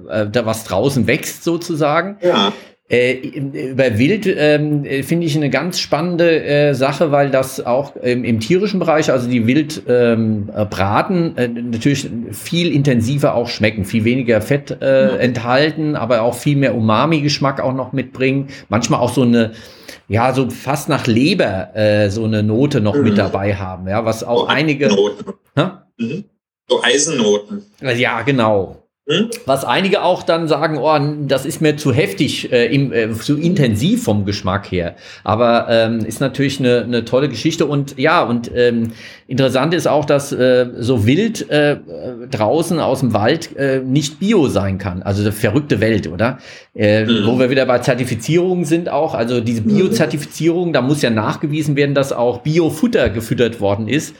was draußen wächst sozusagen. Ja. Äh, über Wild ähm, finde ich eine ganz spannende äh, Sache, weil das auch ähm, im tierischen Bereich, also die Wildbraten, ähm, äh, natürlich viel intensiver auch schmecken, viel weniger Fett äh, ja. enthalten, aber auch viel mehr Umami-Geschmack auch noch mitbringen. Manchmal auch so eine ja, so fast nach Leber äh, so eine Note noch mhm. mit dabei haben, ja, was auch so einige. Noten. Mhm. So Eisennoten. Ja, genau. Hm? Was einige auch dann sagen, oh, das ist mir zu heftig, äh, im, äh, zu intensiv vom Geschmack her. Aber ähm, ist natürlich eine, eine tolle Geschichte und ja, und ähm, interessant ist auch, dass äh, so wild äh, draußen aus dem Wald äh, nicht bio sein kann. Also eine verrückte Welt, oder? Mhm. Wo wir wieder bei Zertifizierungen sind auch. Also diese mhm. Bio-Zertifizierung, da muss ja nachgewiesen werden, dass auch Biofutter gefüttert worden ist.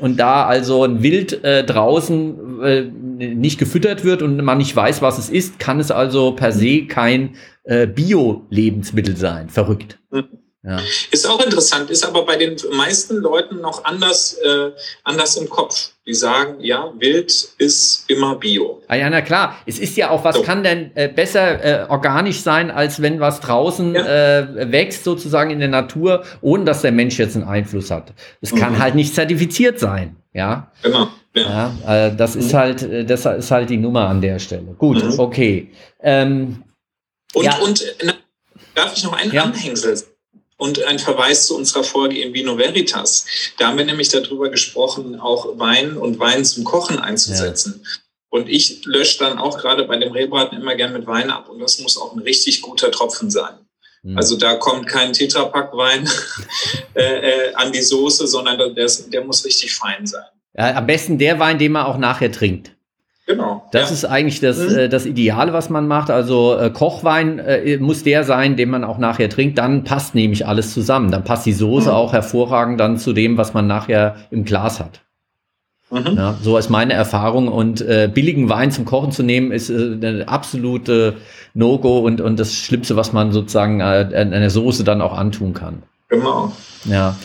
Und da also ein Wild äh, draußen nicht gefüttert wird und man nicht weiß, was es ist, kann es also per se kein äh, Bio-Lebensmittel sein. Verrückt. Mhm. Ja. Ist auch interessant, ist aber bei den meisten Leuten noch anders, äh, anders im Kopf. Die sagen, ja, Wild ist immer Bio. Ah, ja, na klar. Es ist ja auch, was so. kann denn äh, besser äh, organisch sein, als wenn was draußen ja. äh, wächst, sozusagen in der Natur, ohne dass der Mensch jetzt einen Einfluss hat. Es mhm. kann halt nicht zertifiziert sein. Ja. Genau. Ja, ja äh, das mhm. ist halt, äh, das ist halt die Nummer an der Stelle. Gut, mhm. okay. Ähm, und, ja. und na, darf ich noch einen ja. Anhängsel und ein Verweis zu unserer Folge in Vino Veritas. Da haben wir nämlich darüber gesprochen, auch Wein und Wein zum Kochen einzusetzen. Ja. Und ich lösche dann auch gerade bei dem Rehbraten immer gern mit Wein ab und das muss auch ein richtig guter Tropfen sein. Mhm. Also da kommt kein Tetrapack-Wein äh, äh, an die Soße, sondern der, der muss richtig fein sein. Ja, am besten der Wein, den man auch nachher trinkt. Genau. Das ja. ist eigentlich das, mhm. äh, das Ideale, was man macht. Also äh, Kochwein äh, muss der sein, den man auch nachher trinkt. Dann passt nämlich alles zusammen. Dann passt die Soße mhm. auch hervorragend dann zu dem, was man nachher im Glas hat. Mhm. Ja, so ist meine Erfahrung. Und äh, billigen Wein zum Kochen zu nehmen, ist äh, eine absolute No-Go und, und das Schlimmste, was man sozusagen äh, einer Soße dann auch antun kann. Genau. Ja.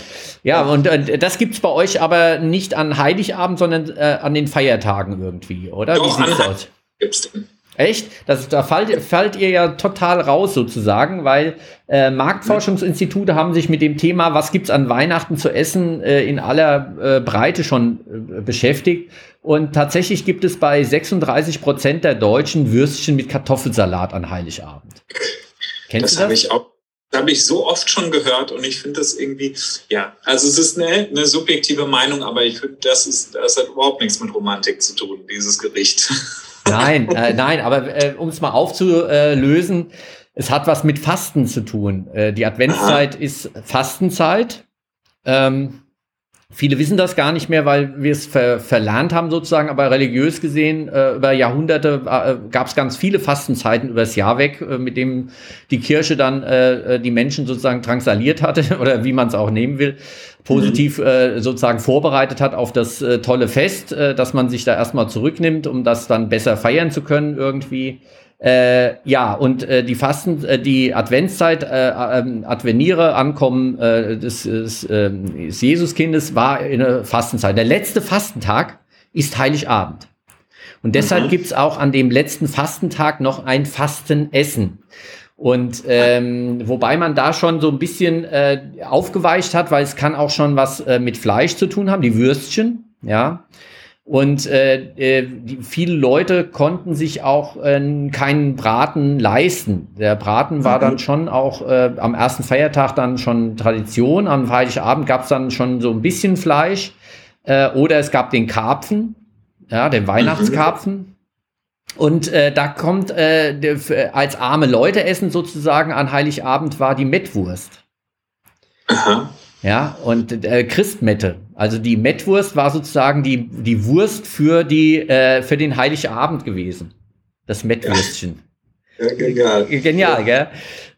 Ja, und äh, das gibt's bei euch aber nicht an Heiligabend, sondern äh, an den Feiertagen irgendwie, oder? Doch, Wie sieht's aus? Gibt's denn? Echt? Das, da fallt, fallt ihr ja total raus sozusagen, weil äh, Marktforschungsinstitute haben sich mit dem Thema, was gibt's an Weihnachten zu essen, äh, in aller äh, Breite schon äh, beschäftigt. Und tatsächlich gibt es bei 36 Prozent der Deutschen Würstchen mit Kartoffelsalat an Heiligabend. Kennst das du das? Habe ich auch habe ich so oft schon gehört und ich finde das irgendwie, ja, also es ist eine, eine subjektive Meinung, aber ich finde, das ist, das hat überhaupt nichts mit Romantik zu tun, dieses Gericht. Nein, äh, nein, aber äh, um es mal aufzulösen, es hat was mit Fasten zu tun. Äh, die Adventszeit Aha. ist Fastenzeit. Ähm, Viele wissen das gar nicht mehr, weil wir es ver verlernt haben sozusagen, aber religiös gesehen, äh, über Jahrhunderte äh, gab es ganz viele Fastenzeiten übers Jahr weg, äh, mit dem die Kirche dann äh, äh die Menschen sozusagen drangsaliert hatte oder wie man es auch nehmen will, positiv mhm. äh, sozusagen vorbereitet hat auf das tolle Fest, dass man sich da erstmal zurücknimmt, um das dann besser feiern zu können irgendwie. Äh, ja, und äh, die Fasten, äh, die Adventszeit, äh, äh, Adveniere, Ankommen äh, des, des, äh, des Jesuskindes war in der Fastenzeit. Der letzte Fastentag ist Heiligabend. Und deshalb mhm. gibt's auch an dem letzten Fastentag noch ein Fastenessen. Und ähm, wobei man da schon so ein bisschen aufgeweicht hat, weil es kann auch schon was mit Fleisch zu tun haben, die Würstchen, ja. Und äh, äh, die, viele Leute konnten sich auch äh, keinen Braten leisten. Der Braten war mhm. dann schon auch äh, am ersten Feiertag dann schon Tradition. Am Heiligabend gab es dann schon so ein bisschen Fleisch. Äh, oder es gab den Karpfen, ja, den Weihnachtskarpfen. Mhm. Und äh, da kommt als arme Leute essen sozusagen an Heiligabend war die Mettwurst. Aha. Ja, und äh, Christmette. Also die Mettwurst war sozusagen die, die Wurst für, die, äh, für den Heiligabend gewesen. Das Mettwürstchen. Ja, genial. Genial, gell?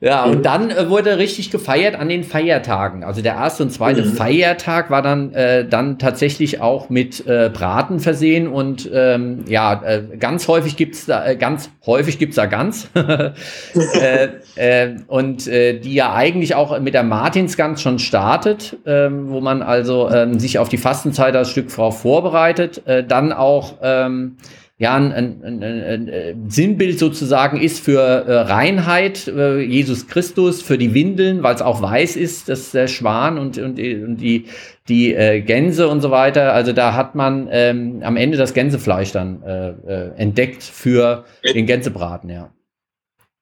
Ja, und dann äh, wurde richtig gefeiert an den Feiertagen. Also der erste und zweite mhm. Feiertag war dann, äh, dann tatsächlich auch mit äh, Braten versehen und ähm, ja, äh, ganz häufig gibt's da, äh, ganz häufig gibt's da Gans. äh, äh, und äh, die ja eigentlich auch mit der Martinsgans schon startet, äh, wo man also äh, sich auf die Fastenzeit als Stück Frau vorbereitet. Äh, dann auch ähm, ja, ein, ein, ein, ein, äh, Sinnbild sozusagen ist für äh, Reinheit, äh, Jesus Christus, für die Windeln, weil es auch weiß ist, dass der Schwan und, und, und die, die äh, Gänse und so weiter. Also da hat man ähm, am Ende das Gänsefleisch dann äh, äh, entdeckt für den Gänsebraten, ja.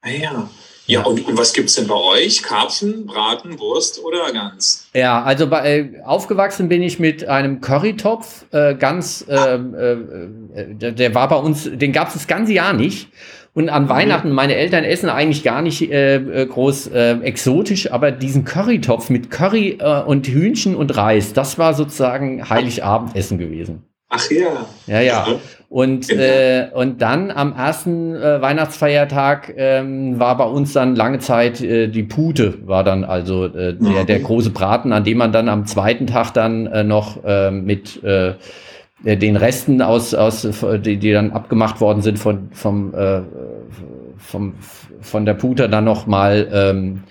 Ah ja. Ja, und, und was gibt's denn bei euch? Karpfen, Braten, Wurst oder Gans? Ja, also bei, äh, aufgewachsen bin ich mit einem Currytopf, äh, ganz, äh, äh, der, der, war bei uns, den gab's das ganze Jahr nicht. Und an mhm. Weihnachten, meine Eltern essen eigentlich gar nicht äh, äh, groß äh, exotisch, aber diesen Currytopf mit Curry äh, und Hühnchen und Reis, das war sozusagen Heiligabendessen gewesen. Ach ja. Ja, ja. Und, genau. äh, und dann am ersten äh, Weihnachtsfeiertag ähm, war bei uns dann lange Zeit äh, die Pute, war dann also äh, der, der große Braten, an dem man dann am zweiten Tag dann äh, noch äh, mit äh, den Resten aus, aus die, die dann abgemacht worden sind von, vom, äh, vom, von der Pute dann noch mal ähm,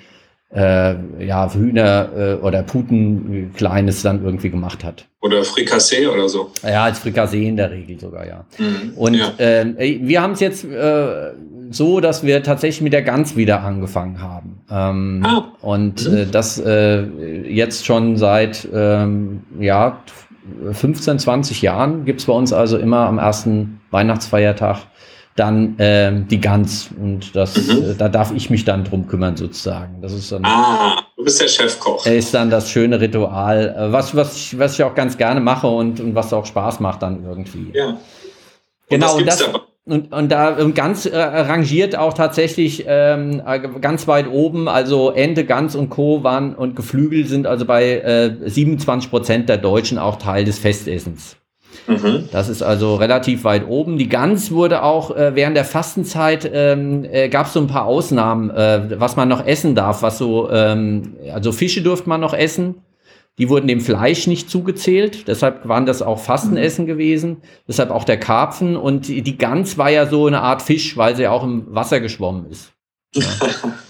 äh, ja, Hühner äh, oder Puten Kleines dann irgendwie gemacht hat. Oder Frikassee oder so. Ja, als Frikassee in der Regel sogar, ja. Mhm, und ja. Äh, wir haben es jetzt äh, so, dass wir tatsächlich mit der Gans wieder angefangen haben. Ähm, ah. Und mhm. äh, das äh, jetzt schon seit ähm, ja, 15, 20 Jahren gibt's bei uns also immer am ersten Weihnachtsfeiertag dann ähm, die Gans. Und das, mhm. äh, da darf ich mich dann drum kümmern, sozusagen. Das ist dann. Ah, du bist der Chefkoch. Ist dann das schöne Ritual, äh, was, was, ich, was ich auch ganz gerne mache und, und was auch Spaß macht dann irgendwie. Ja. Und genau, und das. Und, und da ganz äh, rangiert auch tatsächlich ähm, äh, ganz weit oben, also Ente, Gans und Co. waren und Geflügel sind also bei äh, 27 Prozent der Deutschen auch Teil des Festessens. Mhm. Das ist also relativ weit oben. Die Gans wurde auch äh, während der Fastenzeit ähm, äh, gab es so ein paar Ausnahmen, äh, was man noch essen darf, was so, ähm, also Fische durfte man noch essen. Die wurden dem Fleisch nicht zugezählt, deshalb waren das auch Fastenessen gewesen, deshalb auch der Karpfen und die Gans war ja so eine Art Fisch, weil sie auch im Wasser geschwommen ist.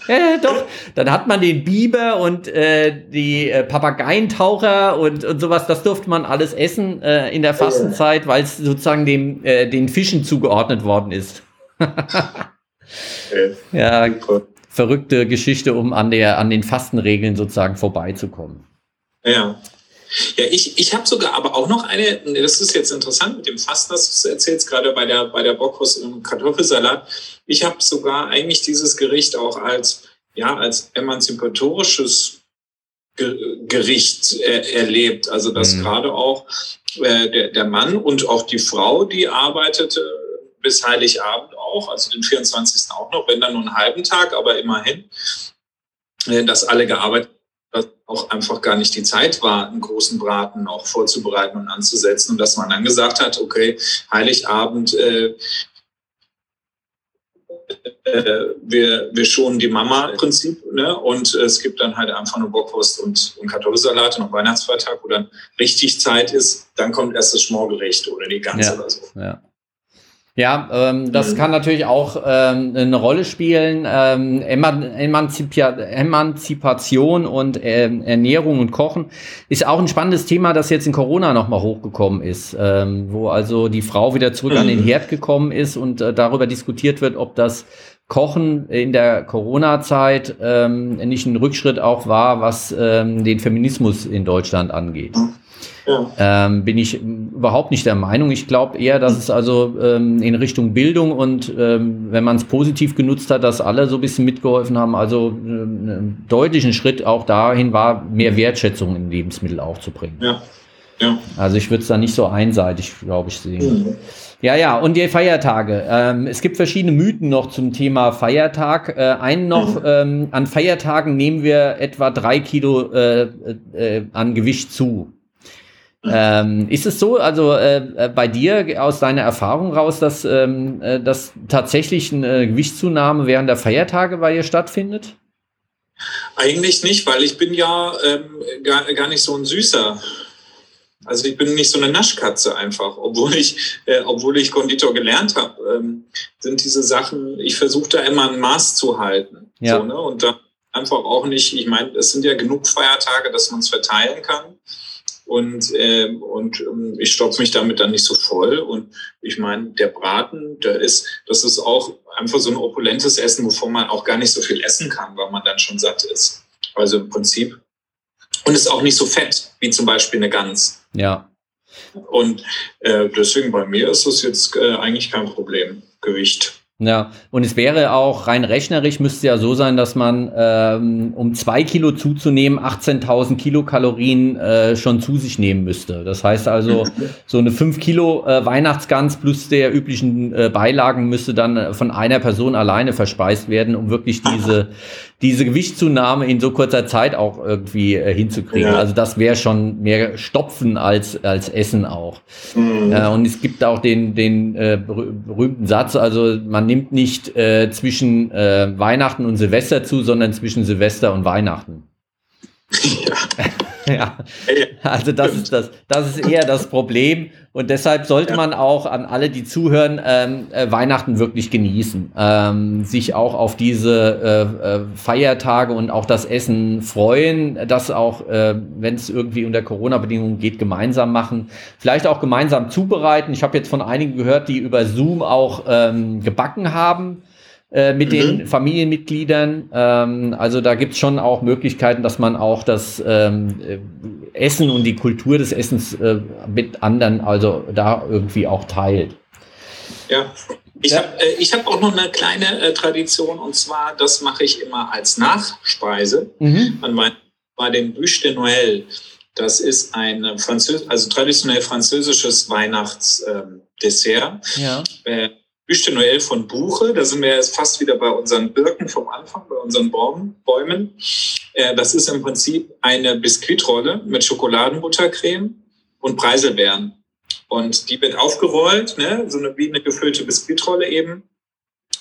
Ja. ja, doch. Dann hat man den Biber und äh, die äh, Papageientaucher und, und sowas, das durfte man alles essen äh, in der Fastenzeit, weil es sozusagen dem, äh, den Fischen zugeordnet worden ist. ja, verrückte Geschichte, um an, der, an den Fastenregeln sozusagen vorbeizukommen. Ja. Ja, ich, ich habe sogar aber auch noch eine, das ist jetzt interessant mit dem Fasten, das du erzählst, gerade bei der, bei der Bockwurst und Kartoffelsalat. Ich habe sogar eigentlich dieses Gericht auch als, ja, als emanzipatorisches Gericht äh, erlebt. Also dass mhm. gerade auch äh, der, der Mann und auch die Frau, die arbeitete bis Heiligabend auch, also den 24. auch noch, wenn dann nur einen halben Tag, aber immerhin, äh, dass alle gearbeitet dass auch einfach gar nicht die Zeit war, einen großen Braten auch vorzubereiten und anzusetzen und dass man dann gesagt hat, okay, Heiligabend, äh, äh, wir, wir schonen die Mama im Prinzip ne? und es gibt dann halt einfach nur Bockwurst und, und Kartoffelsalat und Weihnachtsfeiertag, wo dann richtig Zeit ist, dann kommt erst das Schmorgericht oder die ganze ja, oder so. Ja. Ja, ähm, das mhm. kann natürlich auch ähm, eine Rolle spielen. Ähm, Emanzipia Emanzipation und ähm, Ernährung und Kochen ist auch ein spannendes Thema, das jetzt in Corona nochmal hochgekommen ist, ähm, wo also die Frau wieder zurück mhm. an den mhm. Herd gekommen ist und äh, darüber diskutiert wird, ob das Kochen in der Corona-Zeit ähm, nicht ein Rückschritt auch war, was ähm, den Feminismus in Deutschland angeht. Mhm. Ja. Ähm, bin ich überhaupt nicht der Meinung. Ich glaube eher, dass es also ähm, in Richtung Bildung und ähm, wenn man es positiv genutzt hat, dass alle so ein bisschen mitgeholfen haben. Also äh, einen deutlichen Schritt auch dahin war, mehr Wertschätzung in Lebensmittel aufzubringen. Ja. Ja. Also ich würde es da nicht so einseitig, glaube ich, sehen. Mhm. Ja, ja, und die Feiertage. Ähm, es gibt verschiedene Mythen noch zum Thema Feiertag. Äh, einen noch, mhm. ähm, an Feiertagen nehmen wir etwa drei Kilo äh, äh, an Gewicht zu. Ähm, ist es so, also äh, äh, bei dir aus deiner Erfahrung raus, dass, ähm, äh, dass tatsächlich eine Gewichtszunahme während der Feiertage bei dir stattfindet? Eigentlich nicht, weil ich bin ja ähm, gar, gar nicht so ein süßer. Also ich bin nicht so eine Naschkatze einfach, obwohl ich, äh, obwohl ich Konditor gelernt habe, ähm, sind diese Sachen, ich versuche da immer ein Maß zu halten. Ja. So, ne? Und da einfach auch nicht, ich meine, es sind ja genug Feiertage, dass man es verteilen kann und, äh, und ähm, ich stopfe mich damit dann nicht so voll. Und ich meine, der Braten, der ist, das ist auch einfach so ein opulentes Essen, wovon man auch gar nicht so viel essen kann, weil man dann schon satt ist. Also im Prinzip. Und ist auch nicht so fett, wie zum Beispiel eine Gans. Ja. Und äh, deswegen bei mir ist das jetzt äh, eigentlich kein Problem, Gewicht. Ja, und es wäre auch rein rechnerisch, müsste ja so sein, dass man, ähm, um zwei Kilo zuzunehmen, 18.000 Kilokalorien äh, schon zu sich nehmen müsste. Das heißt also, so eine 5 Kilo äh, Weihnachtsgans plus der üblichen äh, Beilagen müsste dann äh, von einer Person alleine verspeist werden, um wirklich diese, diese Gewichtszunahme in so kurzer Zeit auch irgendwie äh, hinzukriegen. Ja. Also das wäre schon mehr Stopfen als, als Essen auch. Mhm. Und es gibt auch den, den äh, berühmten Satz, also man nimmt nicht äh, zwischen äh, Weihnachten und Silvester zu, sondern zwischen Silvester und Weihnachten. Ja. ja. Also das ist das, das ist eher das Problem. Und deshalb sollte man auch an alle, die zuhören, ähm, äh, Weihnachten wirklich genießen. Ähm, sich auch auf diese äh, äh, Feiertage und auch das Essen freuen. Das auch, äh, wenn es irgendwie unter Corona-Bedingungen geht, gemeinsam machen. Vielleicht auch gemeinsam zubereiten. Ich habe jetzt von einigen gehört, die über Zoom auch ähm, gebacken haben äh, mit mhm. den Familienmitgliedern. Ähm, also da gibt es schon auch Möglichkeiten, dass man auch das ähm, äh, Essen und die Kultur des Essens äh, mit anderen, also da irgendwie auch teilt. Ja, ich ja. habe äh, hab auch noch eine kleine äh, Tradition und zwar, das mache ich immer als Nachspeise mhm. an mein, bei dem Bûche de Noël. Das ist ein Französ also traditionell französisches Weihnachtsdessert. Ähm, ja. Äh, Büste Noel von Buche. Da sind wir jetzt fast wieder bei unseren Birken vom Anfang, bei unseren Bäumen. Äh, das ist im Prinzip eine Biskuitrolle mit Schokoladenbuttercreme und Preiselbeeren. Und die wird aufgerollt, ne, so eine, wie eine gefüllte Biskuitrolle eben,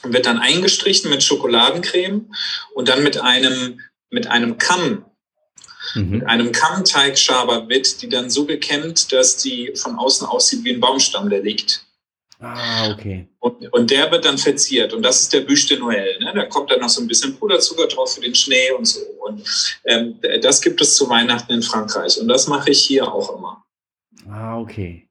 und wird dann eingestrichen mit Schokoladencreme und dann mit einem, mit einem Kamm mhm. mit einem Kammteigschaber wird die dann so gekämmt, dass die von außen aussieht wie ein Baumstamm, der liegt. Ah, okay. Und, und der wird dann verziert. Und das ist der Bûche de Noël. Ne? Da kommt dann noch so ein bisschen Puderzucker drauf für den Schnee und so. Und ähm, das gibt es zu Weihnachten in Frankreich. Und das mache ich hier auch immer. Ah, okay.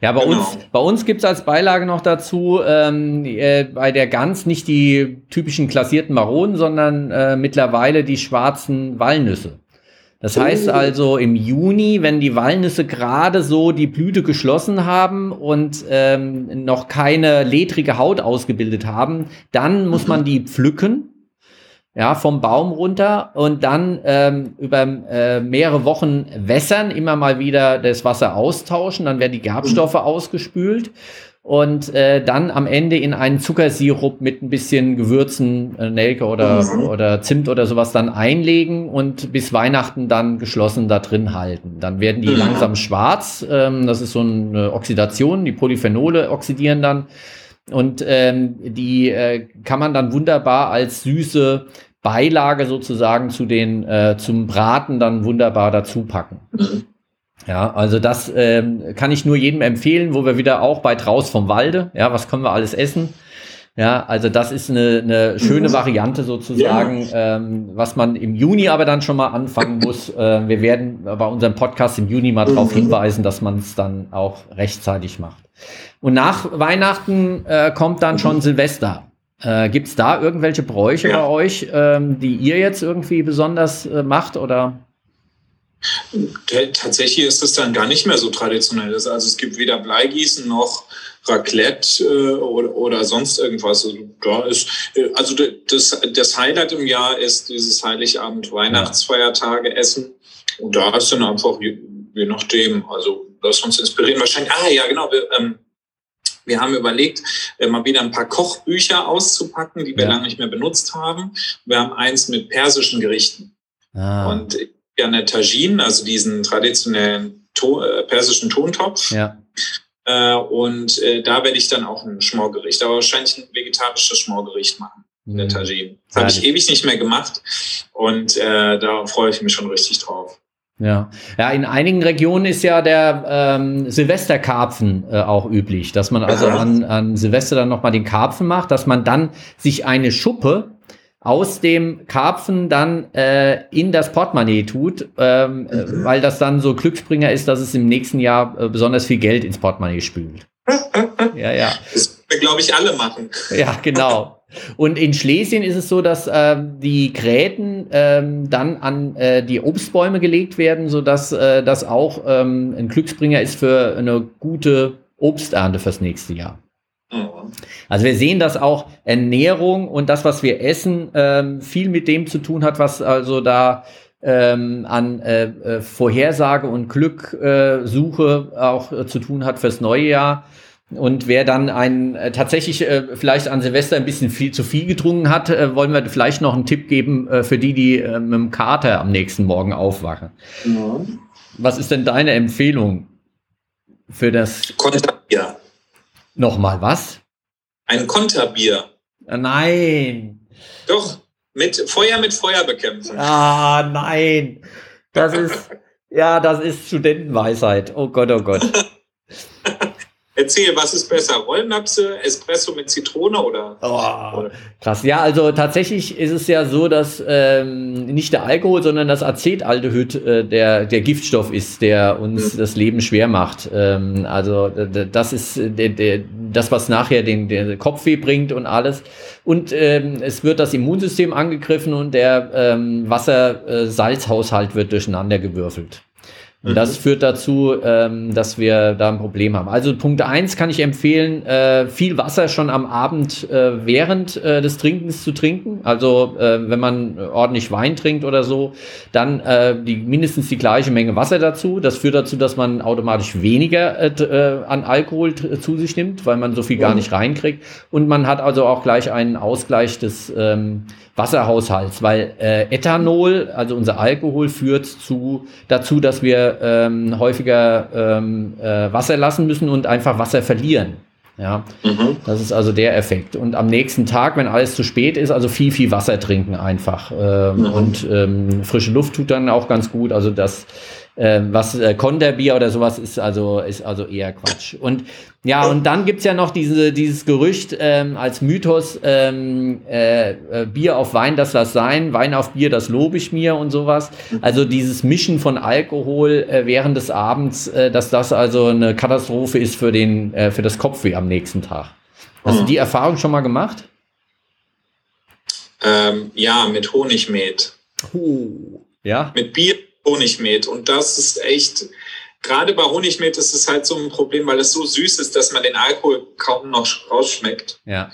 Ja, bei genau. uns, bei uns gibt's als Beilage noch dazu ähm, äh, bei der Gans nicht die typischen klassierten Maronen, sondern äh, mittlerweile die schwarzen Walnüsse. Das heißt oh. also im Juni, wenn die Walnüsse gerade so die Blüte geschlossen haben und ähm, noch keine ledrige Haut ausgebildet haben, dann muss man die pflücken ja, vom Baum runter und dann ähm, über äh, mehrere Wochen wässern, immer mal wieder das Wasser austauschen, dann werden die Gerbstoffe ausgespült und äh, dann am Ende in einen Zuckersirup mit ein bisschen Gewürzen, äh, Nelke oder, mhm. oder Zimt oder sowas dann einlegen und bis Weihnachten dann geschlossen da drin halten. Dann werden die mhm. langsam schwarz. Ähm, das ist so eine Oxidation, die Polyphenole oxidieren dann. Und ähm, die äh, kann man dann wunderbar als süße Beilage sozusagen zu den äh, zum Braten dann wunderbar dazu packen. Ja, also das ähm, kann ich nur jedem empfehlen, wo wir wieder auch bei Draus vom Walde, ja, was können wir alles essen? Ja, also das ist eine, eine schöne mhm. Variante sozusagen, ja. ähm, was man im Juni aber dann schon mal anfangen muss. Äh, wir werden bei unserem Podcast im Juni mal darauf mhm. hinweisen, dass man es dann auch rechtzeitig macht. Und nach Weihnachten äh, kommt dann schon mhm. Silvester. Äh, Gibt es da irgendwelche Bräuche ja. bei euch, ähm, die ihr jetzt irgendwie besonders äh, macht oder? Tatsächlich ist das dann gar nicht mehr so traditionell. Also es gibt weder Bleigießen noch Raclette äh, oder, oder sonst irgendwas. Also, da ist, äh, also das, das Highlight im Jahr ist dieses Heiligabend Weihnachtsfeiertage Essen. Und da ist dann einfach je, je nachdem, also lass uns inspirieren. Wahrscheinlich, ah ja, genau, wir, ähm, wir haben überlegt, äh, mal wieder ein paar Kochbücher auszupacken, die wir ja. lange nicht mehr benutzt haben. Wir haben eins mit persischen Gerichten. Ah. Und ja, eine Tajin, also diesen traditionellen to äh, persischen Tontopf. Ja. Äh, und äh, da werde ich dann auch ein Schmorgericht, aber wahrscheinlich ein vegetarisches Schmorgericht machen. Mhm. Eine Tajin. Das habe ich ewig nicht mehr gemacht und äh, da freue ich mich schon richtig drauf. Ja. ja, in einigen Regionen ist ja der ähm, Silvesterkarpfen äh, auch üblich, dass man also an, an Silvester dann nochmal den Karpfen macht, dass man dann sich eine Schuppe aus dem Karpfen dann äh, in das Portemonnaie tut, ähm, äh, mhm. weil das dann so Glücksbringer ist, dass es im nächsten Jahr äh, besonders viel Geld ins Portemonnaie spült. ja, ja. Das wir, glaube ich, alle machen. Ja, genau. Und in Schlesien ist es so, dass äh, die Gräten ähm, dann an äh, die Obstbäume gelegt werden, sodass äh, das auch ähm, ein Glücksbringer ist für eine gute Obsternte fürs nächste Jahr. Mhm. Also wir sehen, dass auch Ernährung und das, was wir essen, ähm, viel mit dem zu tun hat, was also da ähm, an äh, äh, Vorhersage und Glücksuche auch äh, zu tun hat fürs neue Jahr. Und wer dann ein äh, tatsächlich äh, vielleicht an Silvester ein bisschen viel zu viel getrunken hat, äh, wollen wir vielleicht noch einen Tipp geben äh, für die, die äh, mit dem Kater am nächsten Morgen aufwachen. Ja. Was ist denn deine Empfehlung für das Konterbier? Nochmal was? Ein Konterbier. Äh, nein. Doch, mit Feuer mit Feuer bekämpfen. Ah, nein. Das ist, ja, das ist Studentenweisheit. Oh Gott, oh Gott. Erzähl, was ist besser? Rollnapse, Espresso mit Zitrone oder, oh? Krass. Ja, also tatsächlich ist es ja so, dass ähm, nicht der Alkohol, sondern das Acetaldehyd äh, der, der Giftstoff ist, der uns mhm. das Leben schwer macht. Ähm, also das ist der, der, das, was nachher den, den Kopfweh bringt und alles. Und ähm, es wird das Immunsystem angegriffen und der ähm, Wasser-Salzhaushalt wird durcheinander gewürfelt. Und das mhm. führt dazu, ähm, dass wir da ein Problem haben. Also Punkt eins kann ich empfehlen, äh, viel Wasser schon am Abend äh, während äh, des Trinkens zu trinken. Also äh, wenn man ordentlich Wein trinkt oder so, dann äh, die, mindestens die gleiche Menge Wasser dazu. Das führt dazu, dass man automatisch weniger äh, an Alkohol zu sich nimmt, weil man so viel gar nicht reinkriegt. Und man hat also auch gleich einen Ausgleich des ähm, Wasserhaushalts, weil äh, Ethanol, also unser Alkohol, führt zu, dazu, dass wir ähm, häufiger ähm, äh, Wasser lassen müssen und einfach Wasser verlieren. Ja, mhm. das ist also der Effekt. Und am nächsten Tag, wenn alles zu spät ist, also viel, viel Wasser trinken einfach. Ähm, mhm. Und ähm, frische Luft tut dann auch ganz gut. Also das äh, was äh, Konterbier oder sowas ist also, ist also eher Quatsch. Und ja, und dann gibt's ja noch diese, dieses Gerücht ähm, als Mythos, ähm, äh, äh, Bier auf Wein, das lass sein, Wein auf Bier, das lobe ich mir und sowas. Also dieses Mischen von Alkohol äh, während des Abends, äh, dass das also eine Katastrophe ist für, den, für das Kopfweh am nächsten Tag. Hast du mhm. die Erfahrung schon mal gemacht? Ähm, ja, mit Honigmet. Oh, ja? Mit Bier Honigmet. Und das ist echt, gerade bei Honigmet ist es halt so ein Problem, weil es so süß ist, dass man den Alkohol kaum noch rausschmeckt. Ja.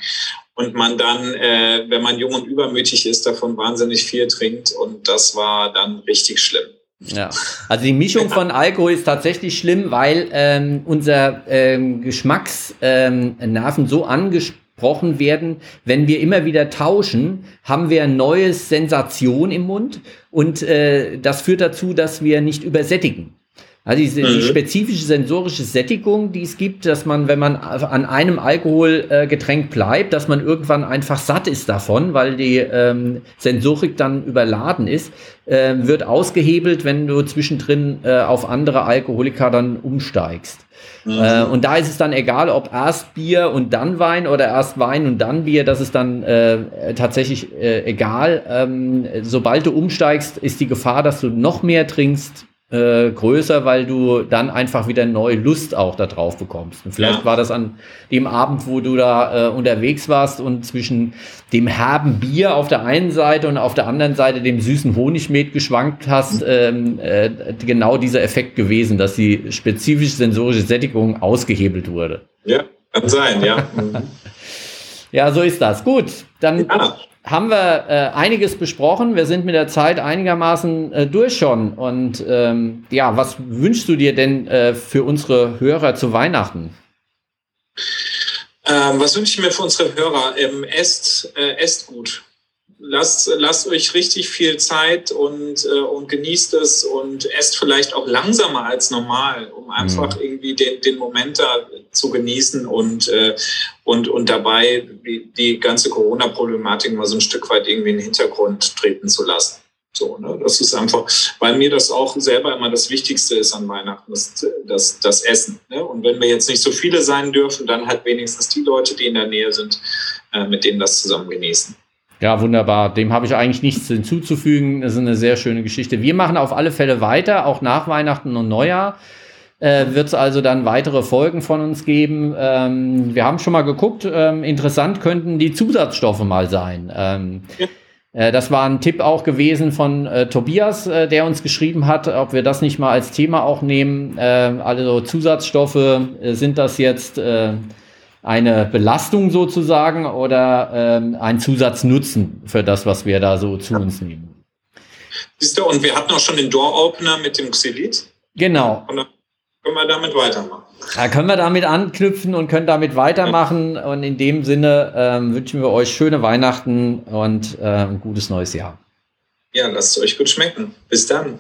Und man dann, äh, wenn man jung und übermütig ist, davon wahnsinnig viel trinkt. Und das war dann richtig schlimm. Ja, also die Mischung von Alkohol ist tatsächlich schlimm, weil ähm, unser ähm, Geschmacksnerven ähm, so angesprochen gesprochen werden. Wenn wir immer wieder tauschen, haben wir ein neues Sensation im Mund und äh, das führt dazu, dass wir nicht übersättigen. Also diese, mhm. die spezifische sensorische Sättigung, die es gibt, dass man, wenn man an einem Alkoholgetränk äh, bleibt, dass man irgendwann einfach satt ist davon, weil die ähm, Sensorik dann überladen ist, äh, wird ausgehebelt, wenn du zwischendrin äh, auf andere Alkoholiker dann umsteigst. Mhm. Äh, und da ist es dann egal, ob erst Bier und dann Wein oder erst Wein und dann Bier, das ist dann äh, tatsächlich äh, egal. Ähm, sobald du umsteigst, ist die Gefahr, dass du noch mehr trinkst, äh, größer, weil du dann einfach wieder neue Lust auch da drauf bekommst. Und vielleicht ja. war das an dem Abend, wo du da äh, unterwegs warst und zwischen dem herben Bier auf der einen Seite und auf der anderen Seite dem süßen Honigmet geschwankt hast, ähm, äh, genau dieser Effekt gewesen, dass die spezifische sensorische Sättigung ausgehebelt wurde. Ja, kann sein, ja. ja, so ist das. Gut, dann ja haben wir äh, einiges besprochen. Wir sind mit der Zeit einigermaßen äh, durch schon. Und ähm, ja, was wünschst du dir denn äh, für unsere Hörer zu Weihnachten? Ähm, was wünsche ich mir für unsere Hörer? Ähm, esst, äh, esst gut lasst, lasst euch richtig viel Zeit und, äh, und genießt es und esst vielleicht auch langsamer als normal, um einfach mhm. irgendwie den, den Moment da zu genießen und, äh, und, und dabei die, die ganze Corona-Problematik mal so ein Stück weit irgendwie in den Hintergrund treten zu lassen. So, ne? Das ist einfach, weil mir das auch selber immer das Wichtigste ist an Weihnachten, das, das, das Essen. Ne? Und wenn wir jetzt nicht so viele sein dürfen, dann halt wenigstens die Leute, die in der Nähe sind, äh, mit denen das zusammen genießen. Ja, wunderbar. Dem habe ich eigentlich nichts hinzuzufügen. Das ist eine sehr schöne Geschichte. Wir machen auf alle Fälle weiter, auch nach Weihnachten und Neujahr. Äh, wird es also dann weitere Folgen von uns geben. Ähm, wir haben schon mal geguckt, ähm, interessant könnten die Zusatzstoffe mal sein. Ähm, ja. äh, das war ein Tipp auch gewesen von äh, Tobias, äh, der uns geschrieben hat, ob wir das nicht mal als Thema auch nehmen. Also Zusatzstoffe, äh, sind das jetzt eine Belastung sozusagen oder ähm, ein Zusatznutzen für das, was wir da so zu uns nehmen. Siehst du, und wir hatten auch schon den Door-Opener mit dem Xylit. Genau. Und dann können wir damit weitermachen. Da können wir damit anknüpfen und können damit weitermachen. Ja. Und in dem Sinne ähm, wünschen wir euch schöne Weihnachten und äh, ein gutes neues Jahr. Ja, lasst es euch gut schmecken. Bis dann.